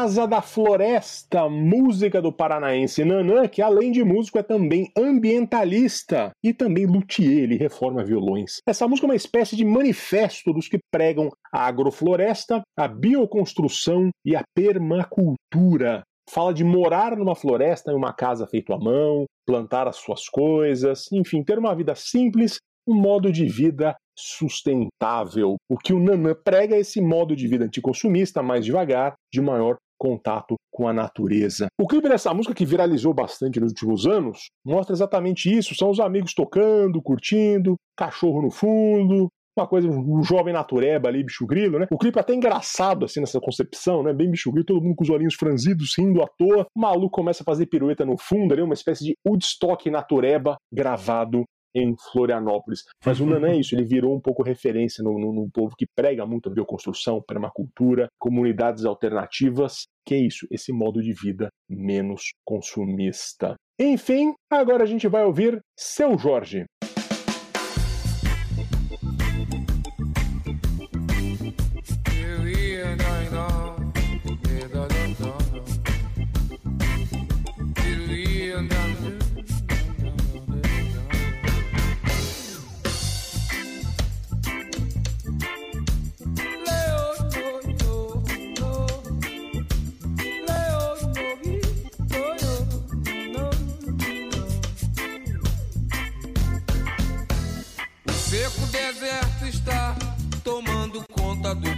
Casa da Floresta, música do paranaense Nanã, que além de músico é também ambientalista e também luthier, ele reforma violões. Essa música é uma espécie de manifesto dos que pregam a agrofloresta, a bioconstrução e a permacultura. Fala de morar numa floresta, em uma casa feita à mão, plantar as suas coisas, enfim, ter uma vida simples, um modo de vida sustentável. O que o Nanã prega é esse modo de vida anticonsumista, mais devagar, de maior contato com a natureza. O clipe dessa música, que viralizou bastante nos últimos anos, mostra exatamente isso. São os amigos tocando, curtindo, cachorro no fundo, uma coisa, um jovem natureba ali, bicho grilo, né? O clipe é até engraçado, assim, nessa concepção, né? Bem bicho grilo, todo mundo com os olhinhos franzidos, rindo à toa. O maluco começa a fazer pirueta no fundo ali, uma espécie de Woodstock natureba gravado em Florianópolis. Mas o Nanã é isso, ele virou um pouco referência no, no, no povo que prega muito a bioconstrução, permacultura, comunidades alternativas, que é isso, esse modo de vida menos consumista. Enfim, agora a gente vai ouvir Seu Jorge.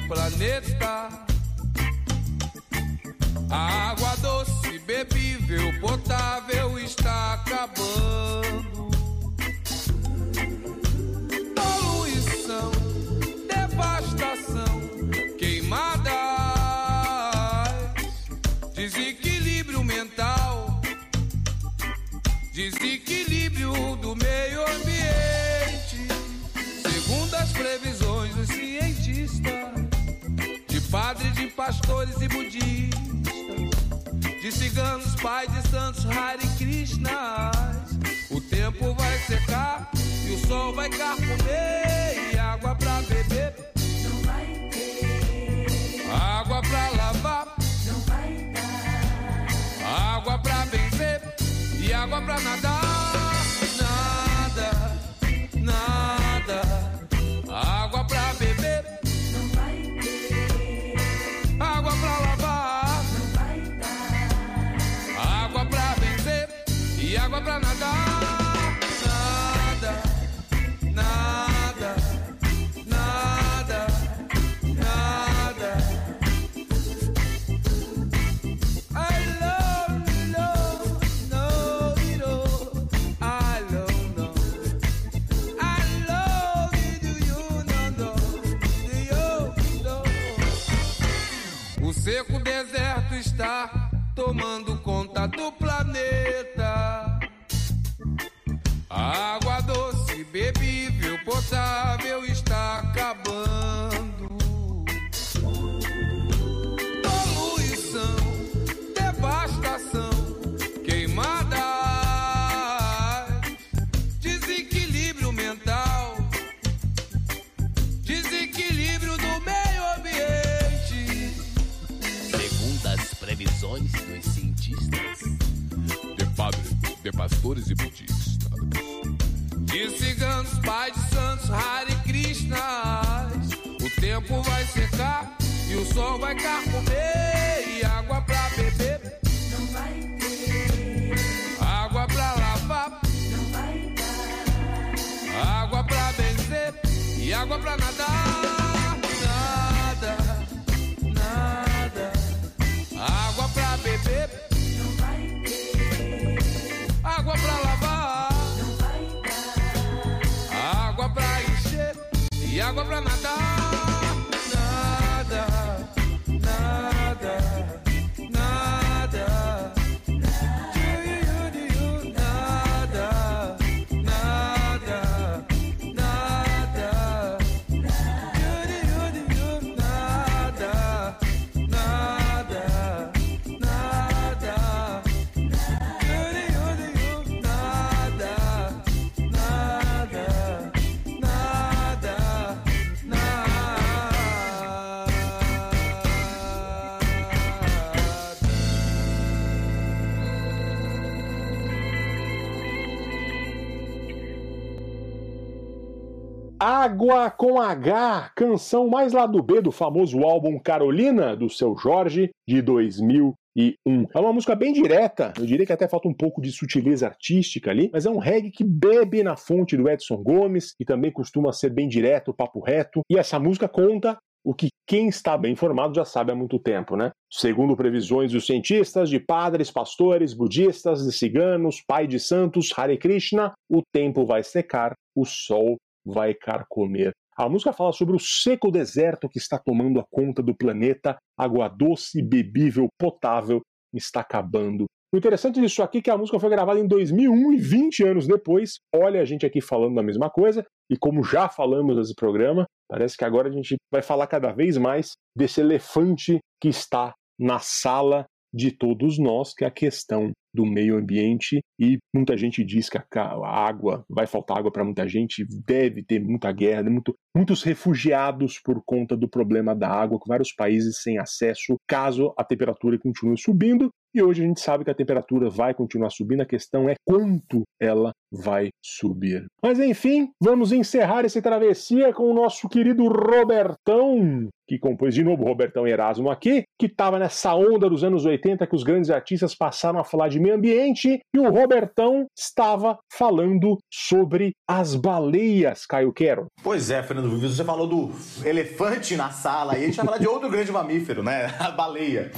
planeta. De ciganos, pais de santos, Hare Krishnas, o tempo vai secar e o sol vai carcomer e água pra beber. Não vai ter. Água pra lavar. Não vai dar. Água pra benzer e água pra nadar. Previsões dos cientistas, de padres, de pastores e budistas, de ciganos, pais de santos, Hare Krishnas. O tempo vai secar e o sol vai carcomer e água pra beber. Não vai ter. Água pra lavar. Não vai dar. Água pra benzer e água pra nadar. E água Água com H, canção mais lá do B do famoso álbum Carolina, do seu Jorge, de 2001. É uma música bem direta, eu diria que até falta um pouco de sutileza artística ali, mas é um reggae que bebe na fonte do Edson Gomes, e também costuma ser bem direto, papo reto, e essa música conta o que quem está bem informado já sabe há muito tempo, né? Segundo previsões dos cientistas, de padres, pastores, budistas, de ciganos, pai de santos, Hare Krishna, o tempo vai secar, o sol vai carcomer. A música fala sobre o seco deserto que está tomando a conta do planeta, água doce, bebível, potável, está acabando. O interessante disso aqui é que a música foi gravada em 2001 e 20 anos depois. Olha a gente aqui falando da mesma coisa, e como já falamos nesse programa, parece que agora a gente vai falar cada vez mais desse elefante que está na sala de todos nós, que é a questão do meio ambiente. E muita gente diz que a água, vai faltar água para muita gente, deve ter muita guerra, muito, muitos refugiados por conta do problema da água, com vários países sem acesso, caso a temperatura continue subindo. E hoje a gente sabe que a temperatura vai continuar subindo, a questão é quanto ela vai subir. Mas enfim, vamos encerrar esse travessia com o nosso querido Robertão, que compôs de novo Robertão Erasmo aqui, que estava nessa onda dos anos 80 que os grandes artistas passaram a falar de meio ambiente, e o Robertão estava falando sobre as baleias, Caio Quero. Pois é, Fernando Vives, você falou do elefante na sala e a gente vai falar de outro grande mamífero, né? A baleia.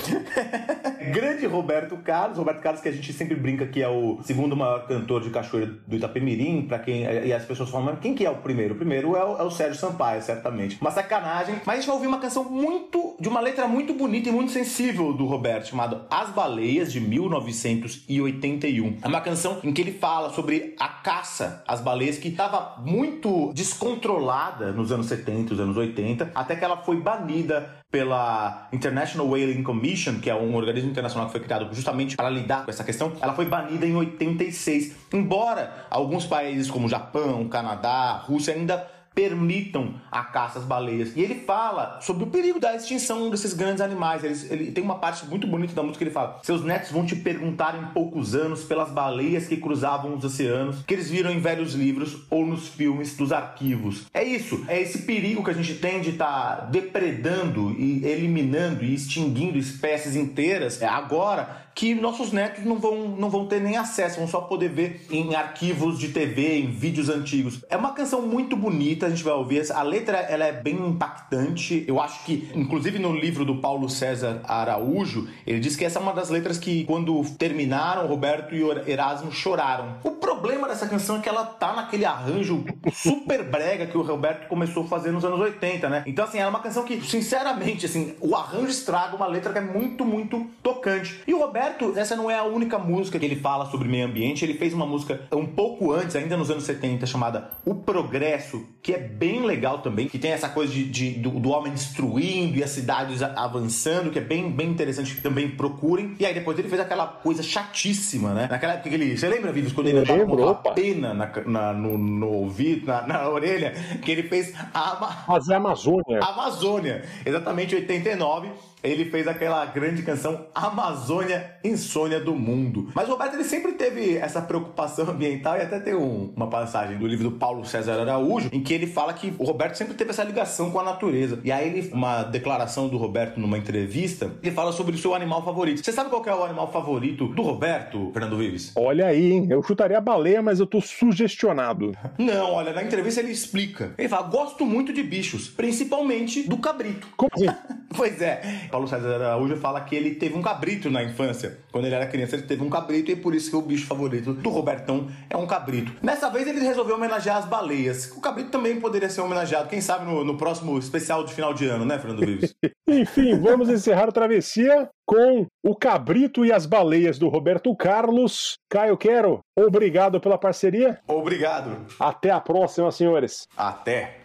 grande Roberto Carlos, Roberto Carlos que a gente sempre brinca que é o segundo maior cantor de cachoeira do Itapemirim, para quem e as pessoas falam, mas quem que é o primeiro? O primeiro é o, é o Sérgio Sampaio, certamente. Uma sacanagem, mas a gente vai ouvir uma canção muito de uma letra muito bonita e muito sensível do Roberto, chamado As Baleias de 1981. É uma canção em que ele fala sobre a caça às baleias que estava muito descontrolada nos anos 70, os anos 80, até que ela foi banida pela International Whaling Commission, que é um organismo internacional que foi criado justamente para lidar com essa questão, ela foi banida em 86. Embora alguns países como Japão, Canadá, Rússia ainda permitam a caça às baleias. E ele fala sobre o perigo da extinção desses grandes animais. Ele, ele, tem uma parte muito bonita da música que ele fala: Seus netos vão te perguntar em poucos anos pelas baleias que cruzavam os oceanos, que eles viram em velhos livros ou nos filmes dos arquivos. É isso, é esse perigo que a gente tem de estar tá depredando e eliminando e extinguindo espécies inteiras. É agora que nossos netos não vão, não vão ter nem acesso, vão só poder ver em arquivos de TV, em vídeos antigos. É uma canção muito bonita, a gente vai ouvir. A letra ela é bem impactante. Eu acho que, inclusive no livro do Paulo César Araújo, ele diz que essa é uma das letras que, quando terminaram, Roberto e Erasmo choraram. O problema dessa canção é que ela tá naquele arranjo super brega que o Roberto começou a fazer nos anos 80, né? Então, assim, é uma canção que, sinceramente, assim, o arranjo estraga uma letra que é muito, muito tocante. E o Roberto Roberto, essa não é a única música que ele fala sobre meio ambiente. Ele fez uma música um pouco antes, ainda nos anos 70, chamada O Progresso, que é bem legal também, que tem essa coisa de, de do, do, homem destruindo e as cidades avançando, que é bem, bem interessante, que também procurem. E aí depois ele fez aquela coisa chatíssima, né? Naquela época que ele. Você lembra, Vives, quando ele levava uma pena na, na, no, no ouvido, na, na, orelha, que ele fez a, Mas a Amazônia. A Amazônia, exatamente 89 ele fez aquela grande canção Amazônia Insônia do Mundo. Mas o Roberto ele sempre teve essa preocupação ambiental e até tem um, uma passagem do livro do Paulo César Araújo em que ele fala que o Roberto sempre teve essa ligação com a natureza. E aí ele, uma declaração do Roberto numa entrevista, ele fala sobre o seu animal favorito. Você sabe qual é o animal favorito do Roberto, Fernando Vives? Olha aí, hein? Eu chutaria a baleia, mas eu tô sugestionado. Não, olha, na entrevista ele explica. Ele fala: gosto muito de bichos, principalmente do cabrito. Como assim? pois é. Paulo César Araújo fala que ele teve um cabrito na infância. Quando ele era criança, ele teve um cabrito e por isso que o bicho favorito do Robertão é um cabrito. Nessa vez ele resolveu homenagear as baleias. O cabrito também poderia ser homenageado, quem sabe no, no próximo especial de final de ano, né, Fernando Vives? Enfim, vamos encerrar a travessia com o Cabrito e as Baleias do Roberto Carlos. Caio Quero, obrigado pela parceria. Obrigado. Até a próxima, senhores. Até.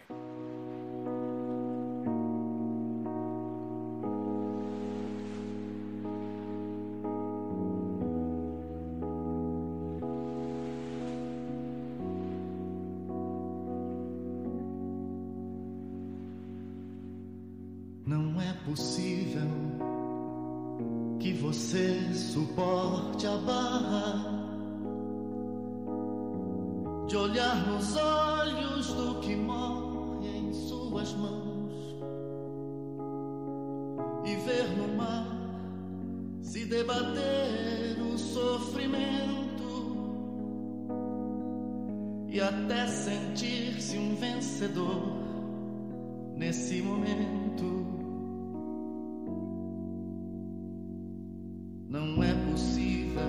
Possível que você suporte a barra de olhar nos olhos do que morre em suas mãos e ver no mar se debater o sofrimento e até sentir-se um vencedor nesse momento. Não é possível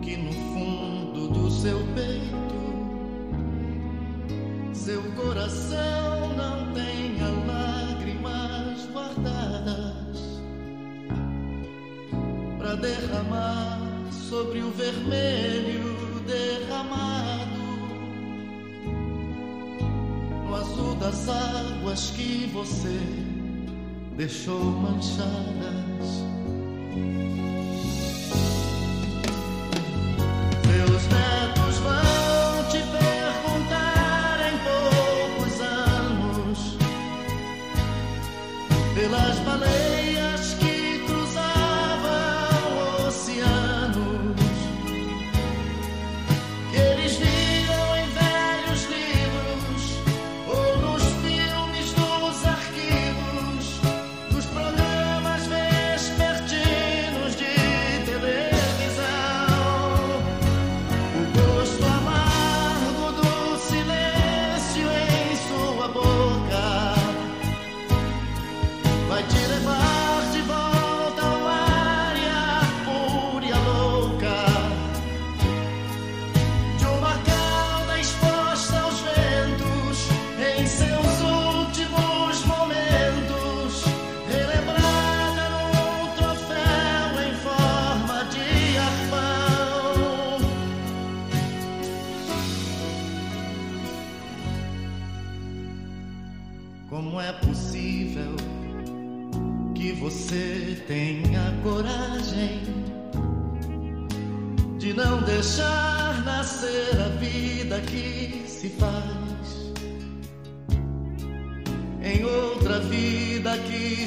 que no fundo do seu peito seu coração não tenha lágrimas guardadas para derramar sobre o vermelho derramado no azul das águas que você deixou manchadas. Thank you.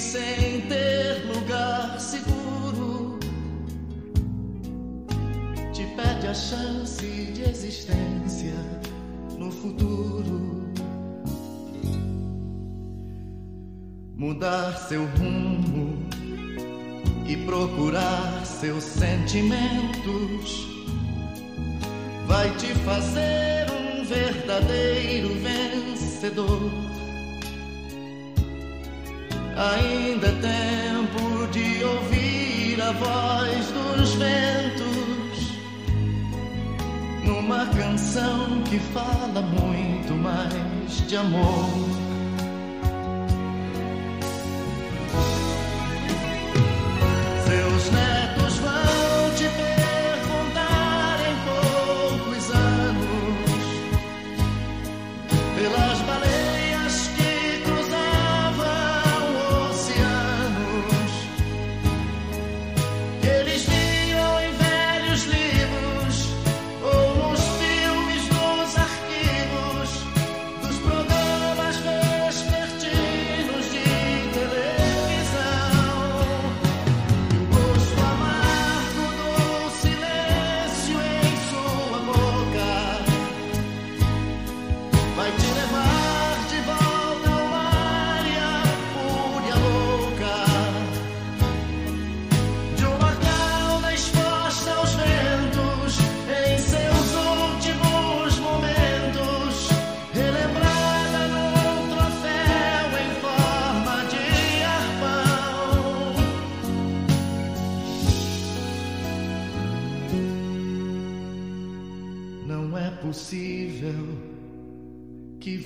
sem ter lugar seguro, te pede a chance de existência no futuro. Mudar seu rumo e procurar seus sentimentos vai te fazer um verdadeiro vencedor. Ainda é tempo de ouvir a voz dos ventos numa canção que fala muito mais de amor.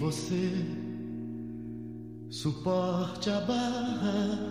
você suporte a barra.